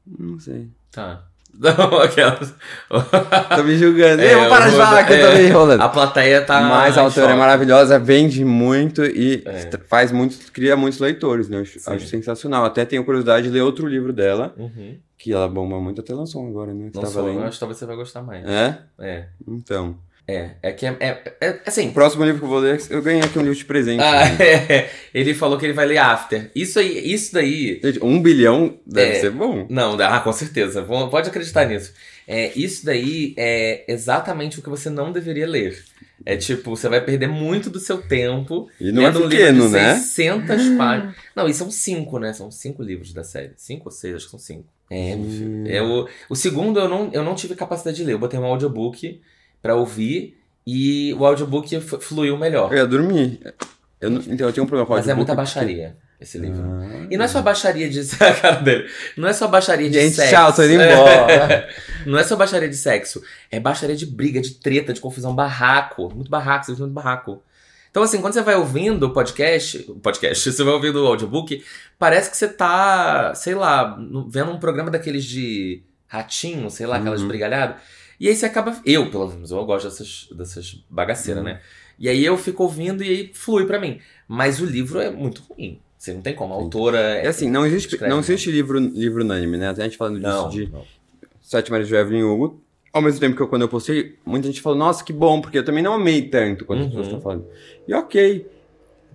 Não sei. Tá. <laughs> Não, aquelas. <laughs> tô me julgando. É, eu vou parar de falar que é, eu tô me enrolando. A plateia tá. Mas a autora é maravilhosa, vende muito e é. faz muitos, cria muitos leitores, né? Eu acho, acho, sensacional. Até tenho curiosidade de ler outro livro dela. Uhum. Que ela bomba muito, até lançou agora, né? Que lançou, eu acho que talvez você vai gostar mais. É? É. Então. É, é que é, é, é, assim. O próximo livro que eu vou ler, eu ganhei aqui um livro de presente. Ah, <laughs> é. Ele falou que ele vai ler After. Isso aí, isso daí. Gente, um bilhão deve é, ser bom. Não, ah, com certeza. Pode acreditar nisso. É, isso daí é exatamente o que você não deveria ler. É tipo, você vai perder muito do seu tempo. E não é pequeno, um livro de né? 600 páginas. Não, e são cinco, né? São cinco livros da série. Cinco ou seis, acho que são cinco. É, hum. é o, o segundo eu não, eu não tive capacidade de ler. Eu botei um audiobook para ouvir e o audiobook fluiu melhor. Eu ia dormir. Eu não, então eu tinha um problema com o Mas é muita baixaria. Esse livro. Ah, e não é só baixaria de <laughs> a cara dele. Não é só baixaria de Gente, sexo. tchau, tô indo <laughs> embora. não é só baixaria de sexo. É baixaria de briga, de treta, de confusão, barraco. Muito barraco, você muito barraco. Então, assim, quando você vai ouvindo o podcast, podcast, <laughs> você vai ouvindo o audiobook, parece que você tá, sei lá, vendo um programa daqueles de ratinho, sei lá, aquelas uhum. brigalhadas. E aí você acaba. Eu, pelo menos, eu gosto dessas, dessas bagaceiras, uhum. né? E aí eu fico ouvindo e aí flui para mim. Mas o livro é muito ruim. Você não tem como. A autora. É assim, não existe, escreve, não existe livro, livro unânime, né? Até a gente falando disso não, de não. Sete Marias de Evelyn Hugo. Ao mesmo tempo que eu, quando eu postei, muita gente falou, nossa, que bom, porque eu também não amei tanto quando uhum. as pessoas estão falando. E ok.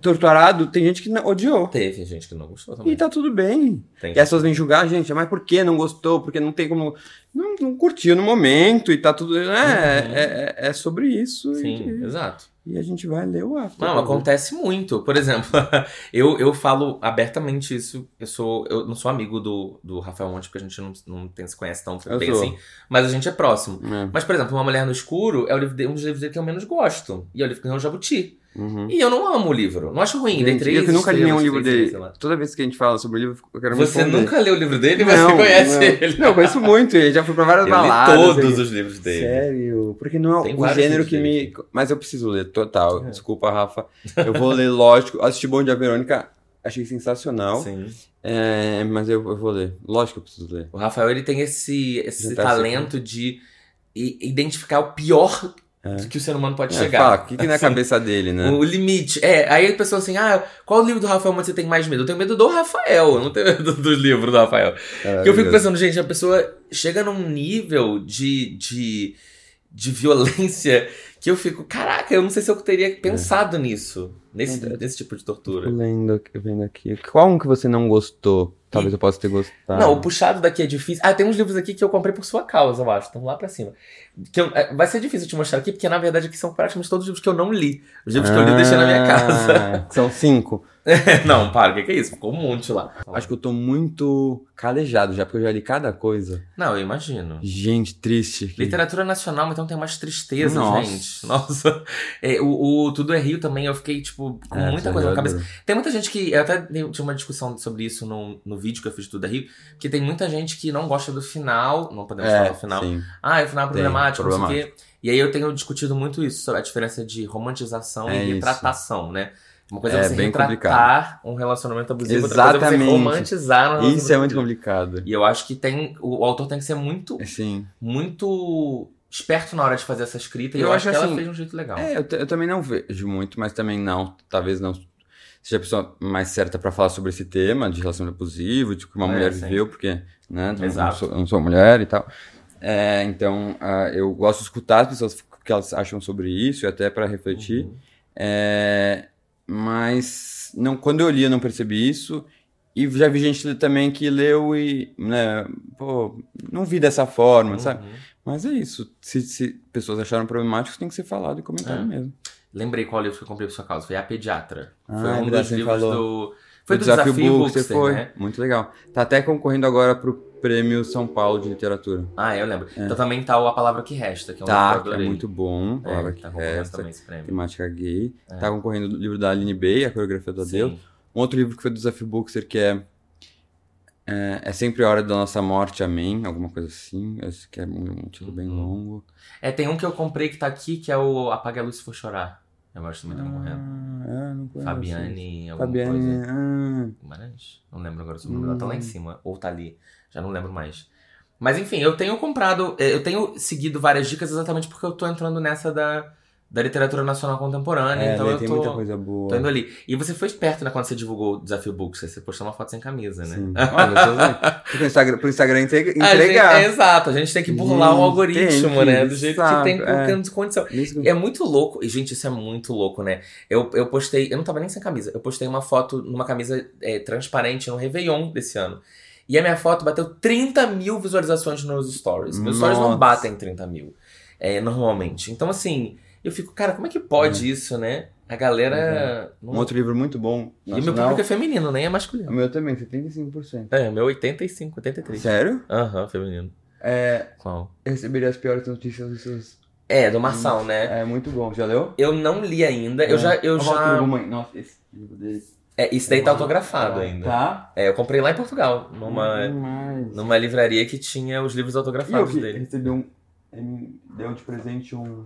Torturado, tem gente que não, odiou. Teve gente que não gostou também. E tá tudo bem. Tem. E as pessoas vêm julgar a gente, mas por que não gostou? Porque não tem como. Não, não curtiu no momento e tá tudo. É, uhum. é, é, sobre isso. Sim, e, exato. E a gente vai ler o after. Não, acontece muito. Por exemplo, <laughs> eu, eu falo abertamente isso. Eu sou eu não sou amigo do, do Rafael Monte, porque a gente não, não tem, se conhece tão eu bem sou. assim. Mas a gente é próximo. É. Mas, por exemplo, Uma Mulher no Escuro é livro um dos livros dele que eu menos gosto. E é o livro que ganhou o Jabuti. Uhum. E eu não amo o livro. Não acho ruim. Gente, três, eu nunca li nenhum livro dele. Toda vez que a gente fala sobre o livro, eu quero Você nunca leu o livro dele, mas não, você conhece não. ele. Não, eu conheço muito. Ele já fui pra várias eu baladas. Li todos os livros dele. Sério? Porque não é Tem o gênero que me. Mas eu preciso ler, total. É. Desculpa, Rafa. Eu vou ler, <laughs> lógico. Assisti Bom Dia Verônica, achei sensacional. Sim. É, mas eu, eu, vou ler. Lógico que eu preciso ler. O Rafael, ele tem esse, esse tá talento de identificar o pior é. que o ser humano pode é, chegar. Fala, o que, que na assim, cabeça dele, né? O limite. É, aí a pessoa assim, ah, qual livro do Rafael você tem mais medo? Eu tenho medo do Rafael, eu não tenho medo <laughs> do livro do Rafael. É, eu fico pensando, gente, a pessoa chega num nível de, de, de violência que eu fico, caraca, eu não sei se eu teria é. pensado nisso, nesse, nesse tipo de tortura. Lendo, vendo aqui. Qual um que você não gostou? Talvez eu possa ter gostado. Não, o puxado daqui é difícil. Ah, tem uns livros aqui que eu comprei por sua causa, eu acho. Estão lá pra cima. Que eu, é, vai ser difícil te mostrar aqui, porque na verdade aqui são praticamente todos os livros que eu não li. Os livros ah, que eu li eu deixei na minha casa. Ah, <laughs> são cinco. <laughs> não, para, o que, que, é isso? Ficou um monte lá. Acho que eu tô muito calejado já, porque eu já li cada coisa. Não, eu imagino. Gente, triste. Literatura nacional, então tem mais tristeza, Nossa. gente. <laughs> Nossa. É, o, o, Tudo é Rio também, eu fiquei, tipo, com é, muita coisa na cabeça. Tem muita gente que. Eu até tinha uma discussão sobre isso no, no vídeo que eu fiz Tudo é Rio, que tem muita gente que não gosta do final. Não podemos é, falar do final. Sim. Ah, o final é problemático, tem, não sei o quê. E aí eu tenho discutido muito isso, sobre a diferença de romantização é e retratação, isso. né? Uma coisa é, é você bem retratar complicado. um relacionamento abusivo, Exatamente. outra coisa é você romantizar um Isso é muito complicado. E eu acho que tem. O, autor tem que ser muito. Sim. Muito esperto na hora de fazer essa escrita. E eu, eu acho que assim, ela fez de um jeito legal. É, eu, eu, também não vejo muito, mas também não. Talvez não seja a pessoa mais certa para falar sobre esse tema de relacionamento abusivo, de que uma é, mulher sim. viveu, porque né. Não, sou, não sou mulher e tal. É, então, uh, eu gosto de escutar as pessoas o que elas acham sobre isso, e até para refletir. Uhum. É, mas não, quando eu li eu não percebi isso. E já vi gente também que leu e, né, pô, não vi dessa forma, uhum. sabe? Mas é isso. Se, se, pessoas acharam problemático, tem que ser falado e comentado é. mesmo. Lembrei qual livro que eu comprei por sua causa. Foi A Pediatra. Ah, foi um dos livros falou. do. Foi do, do Desafio, Desafio Bookster, foi. Né? Muito legal. Tá até concorrendo agora pro Prêmio São Paulo de Literatura. Ah, eu lembro. É. Então também tá o A Palavra Que Resta, que é um tá, que é muito bom. A Palavra é, Que tá Resta, temática gay. É. Tá concorrendo o livro da Aline Bey, A Coreografia do Adeus. Um outro livro que foi do Desafio Bookster, que é, é É Sempre a Hora da Nossa Morte, Amém, alguma coisa assim. Esse que é um título bem uhum. longo. É, tem um que eu comprei que tá aqui, que é o Apague a Luz Se For Chorar. Eu gosto também, tá morrendo. Ah, não conheço. Fabiane, alguma Fabiane, coisa. Ah. Guimarães? Não lembro agora o nome. Ela tá lá em hum. cima, ou tá ali. Já não lembro mais. Mas enfim, eu tenho comprado, eh, eu tenho seguido várias dicas exatamente porque eu tô entrando nessa da, da literatura nacional contemporânea. É, então eu tem tô, muita coisa boa. tô indo ali. E você foi esperto né, quando você divulgou o Desafio Books. Você postou uma foto sem camisa, né? Sim. <laughs> Olha, pro Instagram, pro Instagram entregar. Gente, é, exato, a gente tem que burlar o algoritmo, que, né? Do jeito sabe, que tem é. condição. É muito louco. E, gente, isso é muito louco, né? Eu, eu postei, eu não tava nem sem camisa, eu postei uma foto numa camisa é, transparente no Réveillon desse ano. E a minha foto bateu 30 mil visualizações nos stories. Meus Nossa. stories não batem 30 mil, é, normalmente. Então, assim, eu fico, cara, como é que pode uhum. isso, né? A galera. Uhum. Um outro livro muito bom. Nacional. E meu público é feminino, nem é masculino. O meu também, 75%. É, o meu 85, 83. Sério? Aham, uhum, feminino. É. Qual? Eu receberia as piores notícias dos seus. É, do Marçal, né? É muito bom. Já leu? Eu não li ainda. É. Eu já. Eu já... Nossa, esse livro dele. É, isso daí tá autografado ainda. Tá? É, eu comprei lá em Portugal, numa, numa livraria que tinha os livros autografados e eu dele. recebi um. Ele me deu de presente um,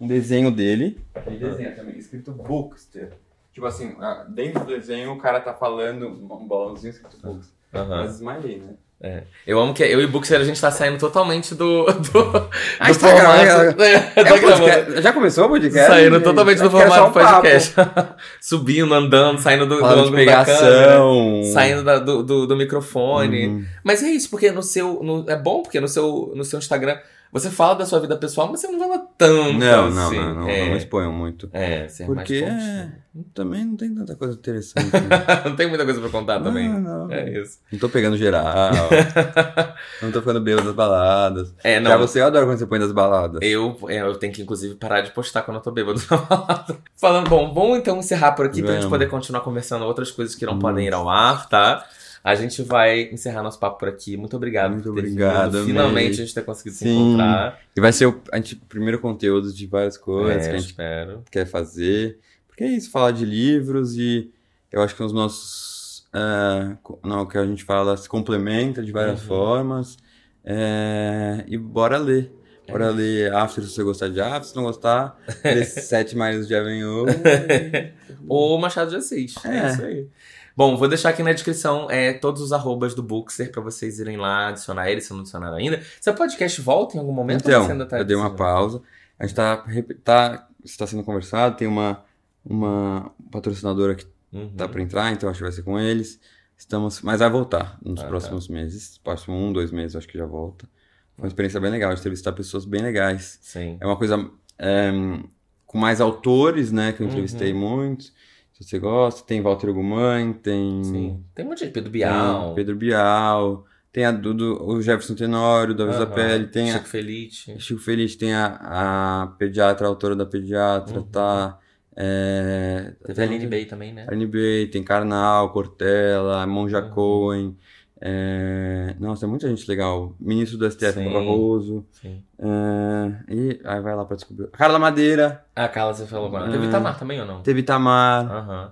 um desenho dele. Ele desenha também, escrito Bookster. Tipo assim, ah, dentro do desenho o cara tá falando um balãozinho escrito Bookster. Uhum. Mas smiley, né? É. Eu amo que eu e o Buxer a gente tá saindo totalmente do, do, <laughs> do ah, formato. É, já começou o podcast? Saindo totalmente do formato um podcast. <laughs> Subindo, andando, saindo do, do ângulo pegação. saindo da, do, do, do, microfone. Uhum. Mas é isso, porque no seu. No, é bom, porque no seu, no seu Instagram você fala da sua vida pessoal, mas você não fala tanto. Não, assim. não, não, é. não exponham muito. É, ser Porque mais é... também não tem tanta coisa interessante. <laughs> Né? não tem muita coisa pra contar também. Não, não. É isso. Não tô pegando geral. <laughs> não tô ficando bêbado das baladas. É, não. Já você eu adoro quando você põe das baladas. Eu, é, eu tenho que, inclusive, parar de postar quando eu tô bêbado da balada. Falando, bom, vamos então encerrar por aqui Vamos. pra gente poder continuar conversando outras coisas que não podem ir ao ar, tá? A gente vai encerrar nosso papo por aqui. Muito obrigado Muito por ter obrigado. Finalmente a gente ter conseguido Sim. se encontrar. E vai ser o, a gente, primeiro conteúdo de várias coisas é, que a gente espero. quer fazer. Porque é isso, falar de livros e eu acho que os nossos. Uh, não, que a gente fala se complementa de várias uhum. formas. É, e bora ler. Bora é. ler After se você gostar de After, se não gostar, <laughs> ler Sete Maridos de Avenue. Ou Machado de Assis. É. é isso aí. Bom, vou deixar aqui na descrição é, todos os arrobas do Bookster pra vocês irem lá adicionar ele, se não adicionaram ainda. Seu podcast volta em algum momento? Então, tá eu dei uma pausa. A gente tá, tá, está sendo conversado, tem uma, uma patrocinadora que uhum. tá pra entrar, então acho que vai ser com eles. Estamos, mas vai voltar nos ah, tá. próximos tá. meses. Próximo um, dois meses, acho que já volta. Foi uma experiência bem legal, de entrevistar pessoas bem legais. Sim. É uma coisa é, com mais autores, né, que eu entrevistei uhum. muitos se você gosta. Tem Walter Guman, tem. Sim. Tem um monte de Pedro Bial. Pedro Bial. Tem a do, do o Jefferson Tenório, da Vez da Pele. Tem Chico a, Felice. Chico Felice. Tem a, a pediatra, a autora da pediatra, uhum. tá? É, Teve a Aline Bay também, né? Aline Bay, tem Karnal, Cortella, Monja uhum. Cohen. É... Nossa, tem muita gente legal. Ministro do STF, sim, Barroso. Sim. É... E aí vai lá pra descobrir. Carla Madeira. Ah, Carla, você falou agora. É... Teve Itamar também ou não? Teve Itamar. Uhum.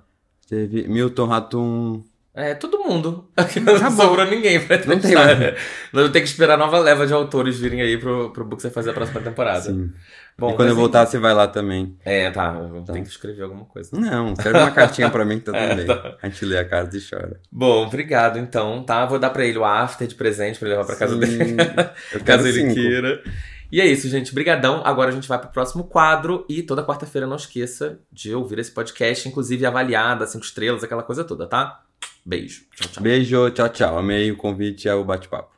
Teve Milton Ratum. É, todo mundo. <laughs> Não Acabou. sobrou ninguém pra Não tem mais. Nós que esperar nova leva de autores virem aí pro, pro Book você fazer a próxima temporada. Sim. Bom, e quando eu voltar, você vai lá também. É, tá. tá. Tem que escrever alguma coisa. Não, escreve uma cartinha pra mim que tá <laughs> é. Tá. A gente lê a carta e chora. Bom, obrigado então, tá? Vou dar pra ele o after de presente pra ele levar pra casa Sim. dele. <laughs> caso ele cinco. queira. E é isso, gente. Brigadão. Agora a gente vai pro próximo quadro e toda quarta-feira não esqueça de ouvir esse podcast, inclusive avaliada, cinco estrelas, aquela coisa toda, tá? Beijo. Tchau, tchau. Beijo, tchau, tchau. Amei o convite ao bate-papo.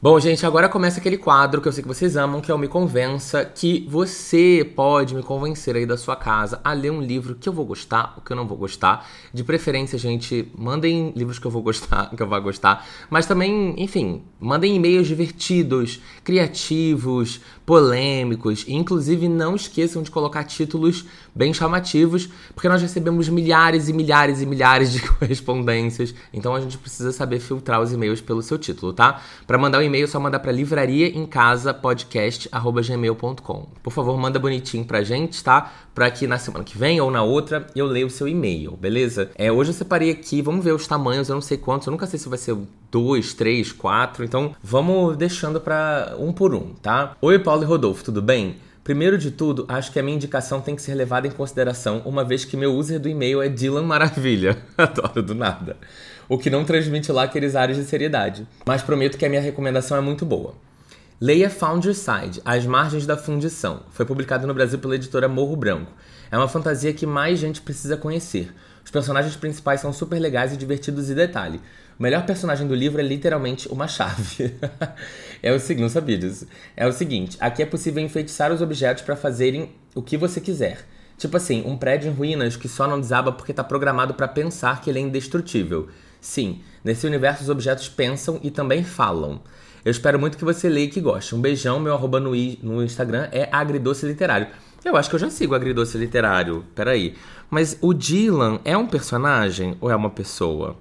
Bom, gente, agora começa aquele quadro que eu sei que vocês amam, que é o Me Convença, que você pode me convencer aí da sua casa a ler um livro que eu vou gostar, ou que eu não vou gostar. De preferência, gente, mandem livros que eu vou gostar, <laughs> que eu vou gostar, mas também, enfim, mandem e-mails divertidos, criativos, polêmicos, e inclusive não esqueçam de colocar títulos bem chamativos, porque nós recebemos milhares e milhares e milhares de <laughs> correspondências, então a gente precisa saber filtrar os e-mails pelo seu título, tá? Para mandar um e-mail só mandar para livrariaemcasapodcast@gmail.com. Por favor, manda bonitinho pra gente, tá? Para que na semana que vem ou na outra eu leia o seu e-mail, beleza? É, hoje eu separei aqui, vamos ver os tamanhos, eu não sei quantos, eu nunca sei se vai ser dois, três, quatro, então vamos deixando para um por um, tá? Oi, Paulo e Rodolfo, tudo bem? Primeiro de tudo, acho que a minha indicação tem que ser levada em consideração, uma vez que meu user do e-mail é Dylan Maravilha. <laughs> Adoro do nada. O que não transmite lá aqueles ares de seriedade. Mas prometo que a minha recomendação é muito boa. Leia Founderside, As Margens da Fundição. Foi publicado no Brasil pela editora Morro Branco. É uma fantasia que mais gente precisa conhecer. Os personagens principais são super legais e divertidos e detalhe. O melhor personagem do livro é literalmente uma chave. <laughs> é o seguinte, não sabia disso. É o seguinte, aqui é possível enfeitiçar os objetos para fazerem o que você quiser. Tipo assim, um prédio em ruínas que só não desaba porque está programado para pensar que ele é indestrutível. Sim, nesse universo os objetos pensam e também falam. Eu espero muito que você leia e que goste. Um beijão, meu arroba no, no Instagram é agridoce literário. Eu acho que eu já sigo agridoce literário. Peraí. Mas o Dylan é um personagem ou é uma pessoa?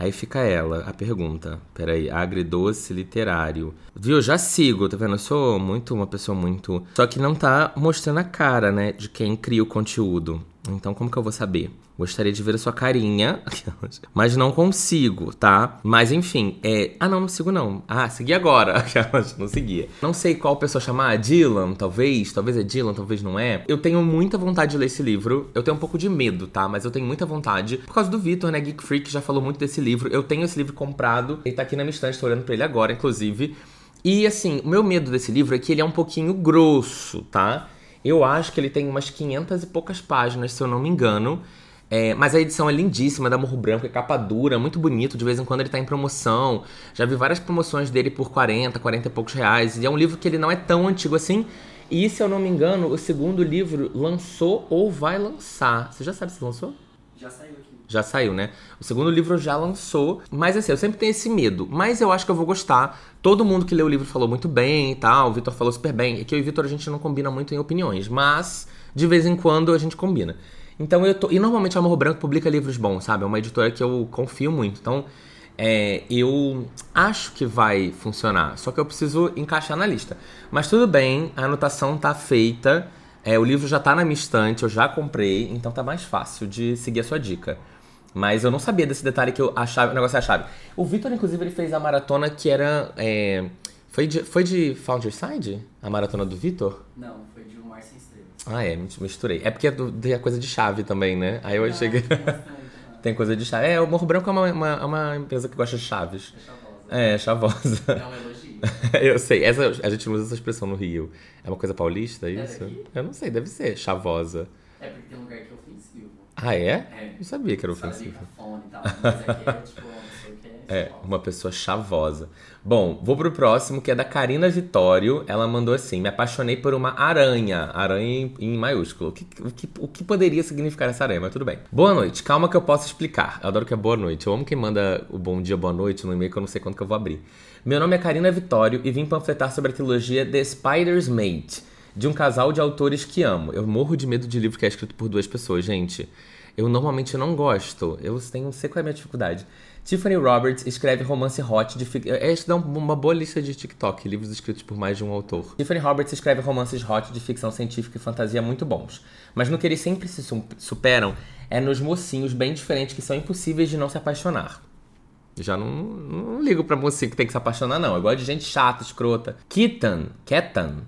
Aí fica ela, a pergunta. Peraí, agridoce literário. Viu? Já sigo, tá vendo? Eu sou muito uma pessoa muito. Só que não tá mostrando a cara, né? De quem cria o conteúdo. Então, como que eu vou saber? Gostaria de ver a sua carinha, <laughs> mas não consigo, tá? Mas enfim, é. Ah, não, não sigo não. Ah, segui agora. <laughs> não seguia. Não sei qual pessoa chamar. Dylan, talvez. Talvez é Dylan, talvez não é. Eu tenho muita vontade de ler esse livro. Eu tenho um pouco de medo, tá? Mas eu tenho muita vontade. Por causa do Vitor, né? Geek Freak já falou muito desse livro. Eu tenho esse livro comprado. Ele tá aqui na minha estante, tô olhando pra ele agora, inclusive. E assim, o meu medo desse livro é que ele é um pouquinho grosso, tá? Eu acho que ele tem umas 500 e poucas páginas, se eu não me engano. É, mas a edição é lindíssima, da Morro Branco, é capa dura, muito bonito. De vez em quando ele tá em promoção. Já vi várias promoções dele por 40, 40 e poucos reais. E é um livro que ele não é tão antigo assim. E se eu não me engano, o segundo livro lançou ou vai lançar. Você já sabe se lançou? Já saiu aqui. Já saiu, né? O segundo livro já lançou. Mas assim, eu sempre tenho esse medo. Mas eu acho que eu vou gostar. Todo mundo que leu o livro falou muito bem e tal. O Vitor falou super bem. É que eu e o Vitor a gente não combina muito em opiniões. Mas de vez em quando a gente combina. Então eu tô. E normalmente a Morro Branco publica livros bons, sabe? É uma editora que eu confio muito. Então é, eu acho que vai funcionar. Só que eu preciso encaixar na lista. Mas tudo bem, a anotação tá feita. É, o livro já tá na minha estante, eu já comprei, então tá mais fácil de seguir a sua dica. Mas eu não sabia desse detalhe que eu achava, o negócio é a chave. O Vitor, inclusive, ele fez a maratona que era. É, foi, de, foi de Founderside? A maratona do Vitor? Não, foi de Um Mar Sem Estrelas. Ah, é, misturei. É porque tem a coisa de chave também, né? Aí eu ah, achei que. <laughs> Tem coisa de chave. É, o Morro Branco é uma, uma, é uma empresa que gosta de chaves. É chavosa. É, chavosa. É um elogio. <laughs> eu sei. Essa, a gente usa essa expressão no Rio. É uma coisa paulista, é isso? É eu não sei, deve ser. Chavosa. É porque tem um lugar que é ofensivo. Ah, é? É. Não sabia que era ofensivo. Fone e tal, mas aqui é tipo é, <laughs> uma pessoa chavosa. Bom, vou pro próximo, que é da Karina Vitório. Ela mandou assim: Me apaixonei por uma aranha. Aranha em, em maiúsculo. O que, o, que, o que poderia significar essa aranha? Mas tudo bem. Boa noite. Calma que eu posso explicar. Eu adoro que é boa noite. Eu amo quem manda o bom dia, boa noite no e-mail que eu não sei quando que eu vou abrir. Meu nome é Karina Vitório e vim panfletar sobre a trilogia The Spider's Mate, de um casal de autores que amo. Eu morro de medo de livro que é escrito por duas pessoas, gente. Eu normalmente não gosto. Eu tenho, não sei qual é a minha dificuldade. Tiffany Roberts escreve romance hot de ficção. Esta dá uma boa lista de TikTok, livros escritos por mais de um autor. Tiffany Roberts escreve romances hot de ficção científica e fantasia muito bons. Mas no que eles sempre se superam é nos mocinhos bem diferentes que são impossíveis de não se apaixonar. Já não, não ligo pra mocinho que tem que se apaixonar, não. Eu gosto de gente chata, escrota. Kitan, Ketan,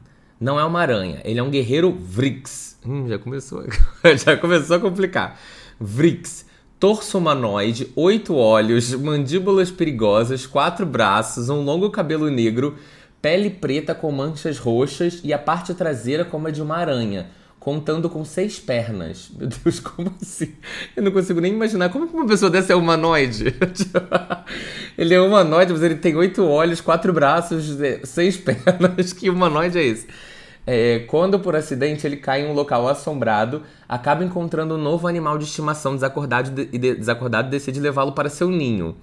não é uma aranha. Ele é um guerreiro Vrix. Hum, já começou. <laughs> já começou a complicar. Vrix torso humanoide, oito olhos, mandíbulas perigosas, quatro braços, um longo cabelo negro, pele preta com manchas roxas e a parte traseira como a de uma aranha, contando com seis pernas. Meu Deus, <laughs> como assim? Eu não consigo nem imaginar como uma pessoa dessa é humanoide. <laughs> ele é humanoide, mas ele tem oito olhos, quatro braços, seis <laughs> pernas. Que humanoide é esse? É, quando por acidente ele cai em um local assombrado, acaba encontrando um novo animal de estimação desacordado e de, desacordado e decide levá-lo para seu ninho.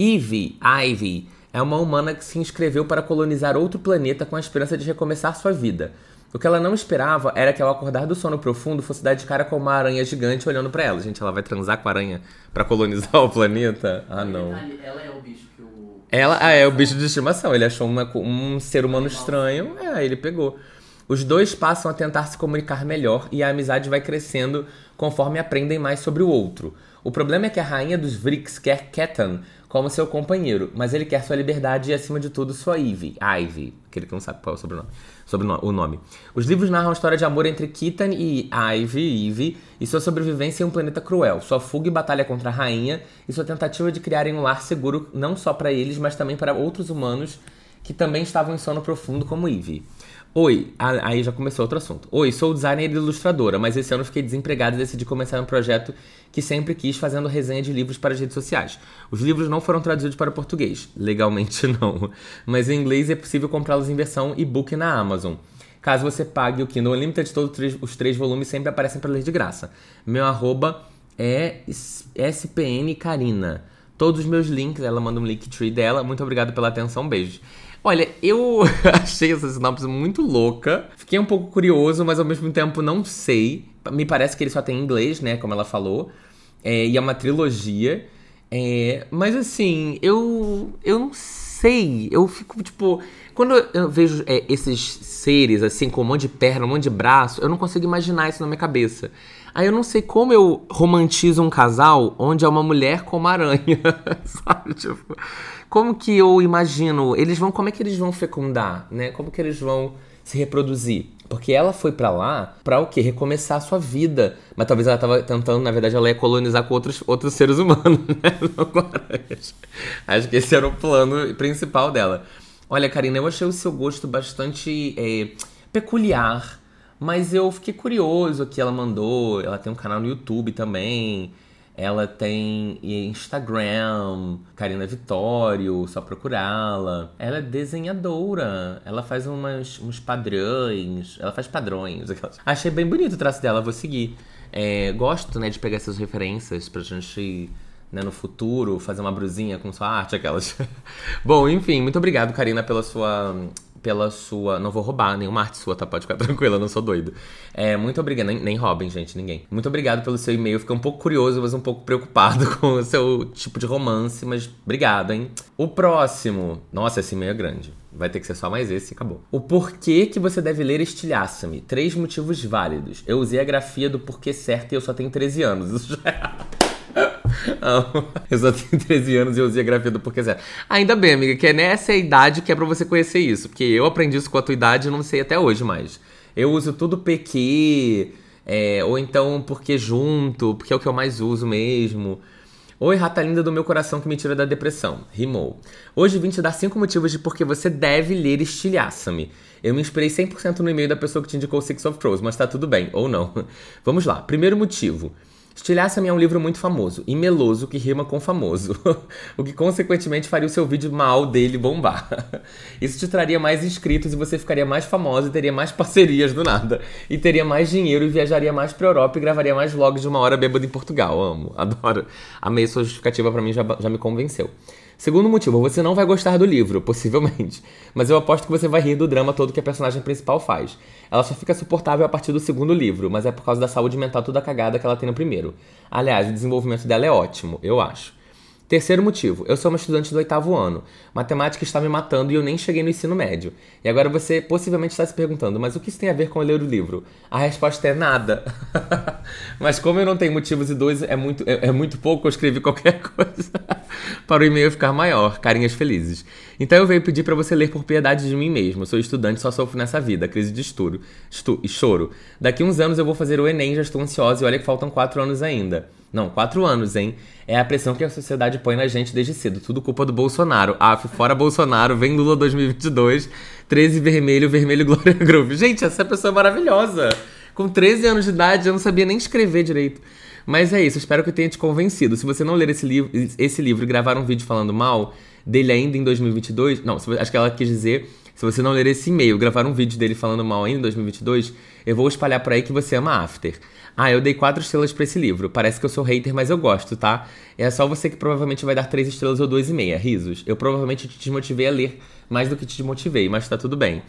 Ivy, Ivy, é uma humana que se inscreveu para colonizar outro planeta com a esperança de recomeçar sua vida. O que ela não esperava era que ao acordar do sono profundo fosse dar de cara com uma aranha gigante olhando para ela. Gente, ela vai transar com a aranha para colonizar <laughs> o planeta? Ah, não. Ela é o bicho que o. Ela ah, é o bicho de estimação. Ele achou uma, um ser humano estranho, é, ele pegou. Os dois passam a tentar se comunicar melhor e a amizade vai crescendo conforme aprendem mais sobre o outro. O problema é que a rainha dos Vrix quer Ketan como seu companheiro, mas ele quer sua liberdade e, acima de tudo, sua Ivy. Ivy, aquele que não sabe qual é o sobrenome. Sobre o nome. Os livros narram a história de amor entre Ketan e Ivy, Ivy, e sua sobrevivência em um planeta cruel, sua fuga e batalha contra a rainha, e sua tentativa de criarem um lar seguro não só para eles, mas também para outros humanos que também estavam em sono profundo como Ivy. Oi, aí já começou outro assunto. Oi, sou designer e ilustradora, mas esse ano fiquei desempregada e decidi começar um projeto que sempre quis fazendo resenha de livros para as redes sociais. Os livros não foram traduzidos para português, legalmente <laughs> não, mas em inglês é possível comprá-los em versão e-book na Amazon. Caso você pague o Kindle Unlimited, todos os três volumes sempre aparecem para ler de graça. Meu arroba é spncarina. Todos os meus links, ela manda um link tree dela. Muito obrigado pela atenção, beijos. Olha, eu <laughs> achei essa sinopse muito louca. Fiquei um pouco curioso, mas ao mesmo tempo não sei. Me parece que ele só tem inglês, né? Como ela falou. É, e é uma trilogia. É, mas assim, eu. Eu não sei. Eu fico, tipo. Quando eu vejo é, esses seres, assim, com um monte de perna, um monte de braço, eu não consigo imaginar isso na minha cabeça. Aí eu não sei como eu romantizo um casal onde é uma mulher com uma aranha, <laughs> sabe? Tipo como que eu imagino, eles vão, como é que eles vão fecundar, né? Como que eles vão se reproduzir? Porque ela foi para lá para o quê? Recomeçar a sua vida. Mas talvez ela tava tentando, na verdade, ela ia colonizar com outros, outros seres humanos, <laughs> né? Acho que esse era o plano principal dela. Olha, Karina, eu achei o seu gosto bastante é, peculiar. Mas eu fiquei curioso que ela mandou. Ela tem um canal no YouTube também. Ela tem Instagram, Karina Vitório, só procurá-la. Ela é desenhadora, ela faz umas, uns padrões, ela faz padrões. Achei bem bonito o traço dela, vou seguir. É, gosto, né, de pegar essas referências pra gente, né, no futuro, fazer uma brusinha com sua arte, aquelas. <laughs> Bom, enfim, muito obrigado, Karina, pela sua pela sua. Não vou roubar nenhuma arte sua, tá? Pode ficar <laughs> tranquila, eu não sou doido. É, muito obrigado. Nem, nem roubem, gente, ninguém. Muito obrigado pelo seu e-mail. Fiquei um pouco curioso, mas um pouco preocupado <laughs> com o seu tipo de romance, mas obrigado, hein? O próximo. Nossa, esse e-mail é grande. Vai ter que ser só mais esse e acabou. O porquê que você deve ler Estilhaça-me. Três motivos válidos. Eu usei a grafia do porquê certo e eu só tenho 13 anos. <laughs> Isso já é... <laughs> eu só tenho 13 anos e eu usei a grafia do Porquê Zero. Ainda bem, amiga, que é nessa idade que é pra você conhecer isso. Porque eu aprendi isso com a tua idade e não sei até hoje mais. Eu uso tudo PQ, é, ou então porque junto, porque é o que eu mais uso mesmo. Oi, rata linda do meu coração que me tira da depressão. Rimou. Hoje vim te dar 5 motivos de por que você deve ler Estilhaça-me. Eu me inspirei 100% no e-mail da pessoa que te indicou Six of Crows, mas tá tudo bem, ou não. <laughs> Vamos lá. Primeiro motivo. Estilhaça-me é um livro muito famoso e meloso que rima com famoso, <laughs> o que consequentemente faria o seu vídeo mal dele bombar. <laughs> Isso te traria mais inscritos e você ficaria mais famoso e teria mais parcerias do nada. E teria mais dinheiro e viajaria mais pra Europa e gravaria mais vlogs de uma hora bêbado em Portugal. Amo, adoro. Amei sua justificativa para mim, já, já me convenceu. Segundo motivo, você não vai gostar do livro, possivelmente. <laughs> Mas eu aposto que você vai rir do drama todo que a personagem principal faz. Ela só fica suportável a partir do segundo livro, mas é por causa da saúde mental toda cagada que ela tem no primeiro. Aliás, o desenvolvimento dela é ótimo, eu acho. Terceiro motivo, eu sou uma estudante do oitavo ano. Matemática está me matando e eu nem cheguei no ensino médio. E agora você possivelmente está se perguntando, mas o que isso tem a ver com ler o livro? A resposta é nada. <laughs> mas como eu não tenho motivos e dois é muito, é, é muito pouco, eu escrevi qualquer <laughs> coisa para o e-mail ficar maior. Carinhas felizes. Então eu venho pedir para você ler por piedade de mim mesmo. sou estudante, só sofro nessa vida, crise de estouro e choro. Daqui uns anos eu vou fazer o Enem, já estou ansiosa e olha que faltam quatro anos ainda. Não, quatro anos, hein? É a pressão que a sociedade põe na gente desde cedo. Tudo culpa do Bolsonaro. Af, fora Bolsonaro, vem Lula 2022, 13 vermelho, vermelho Glória <laughs> Groove. Gente, essa pessoa é maravilhosa. Com 13 anos de idade, eu não sabia nem escrever direito. Mas é isso, espero que eu tenha te convencido. Se você não ler esse livro, esse livro e gravar um vídeo falando mal dele ainda em 2022, não, acho que ela quis dizer se você não ler esse e-mail, gravar um vídeo dele falando mal ainda em 2022, eu vou espalhar por aí que você ama After. Ah, eu dei quatro estrelas para esse livro. Parece que eu sou hater, mas eu gosto, tá? É só você que provavelmente vai dar três estrelas ou dois e meia. Risos. Eu provavelmente te desmotivei a ler mais do que te desmotivei, mas tá tudo bem.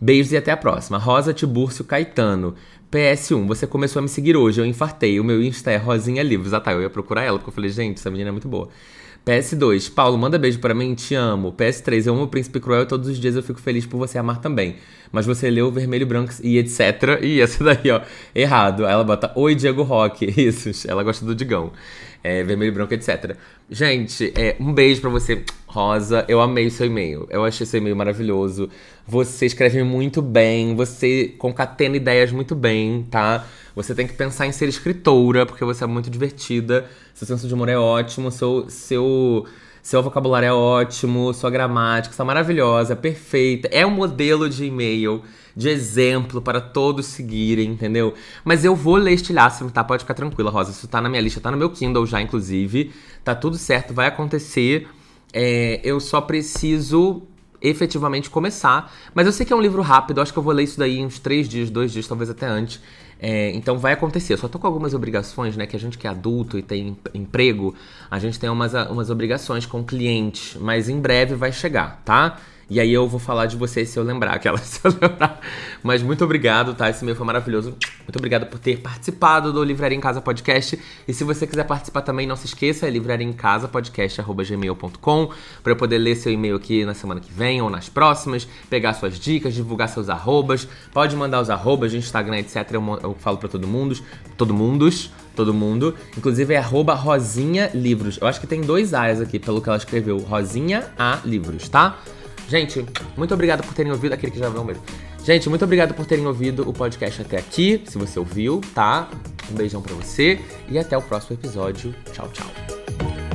Beijos e até a próxima. Rosa Tibúrcio Caetano. PS1, você começou a me seguir hoje, eu infartei. O meu Insta é Rosinha Livros. Ah tá, eu ia procurar ela, porque eu falei, gente, essa menina é muito boa. PS2, Paulo, manda beijo para mim, te amo. PS3, eu amo o Príncipe Cruel e todos os dias eu fico feliz por você amar também. Mas você leu Vermelho, Branco e etc. E essa daí, ó, errado. Aí ela bota Oi, Diego Rock. <laughs> Isso, ela gosta do Digão. É, vermelho, branco, etc. Gente, é, um beijo para você, Rosa. Eu amei seu e-mail. Eu achei seu e-mail maravilhoso. Você escreve muito bem, você concatena ideias muito bem, tá? Você tem que pensar em ser escritora, porque você é muito divertida. Seu senso de humor é ótimo, seu, seu, seu vocabulário é ótimo, sua gramática está maravilhosa, é perfeita. É um modelo de e-mail, de exemplo para todos seguirem, entendeu? Mas eu vou ler estilhaço, tá? Pode ficar tranquila, Rosa. Isso tá na minha lista, tá no meu Kindle já, inclusive. Tá tudo certo, vai acontecer. É, eu só preciso efetivamente começar. Mas eu sei que é um livro rápido, acho que eu vou ler isso daí uns três dias, dois dias, talvez até antes. É, então vai acontecer. Eu só tô com algumas obrigações, né? Que a gente que é adulto e tem emprego, a gente tem umas, umas obrigações com clientes, mas em breve vai chegar, tá? E aí eu vou falar de vocês se eu lembrar, aquela <laughs> se eu lembrar. Mas muito obrigado, tá? Esse e-mail foi maravilhoso. Muito obrigado por ter participado do Livraria em Casa Podcast. E se você quiser participar também, não se esqueça, é livraria em casa podcast@gmail.com para eu poder ler seu e-mail aqui na semana que vem ou nas próximas, pegar suas dicas, divulgar seus arrobas. Pode mandar os arrobas de Instagram, etc. Eu, eu falo para todo mundo, todo mundos todo mundo. Inclusive é arroba Rosinha Livros. Eu acho que tem dois A's aqui, pelo que ela escreveu. Rosinha A Livros, tá? Gente, muito obrigado por terem ouvido. Aquele que já viu mesmo. Gente, muito obrigado por terem ouvido o podcast até aqui. Se você ouviu, tá? Um beijão pra você e até o próximo episódio. Tchau, tchau.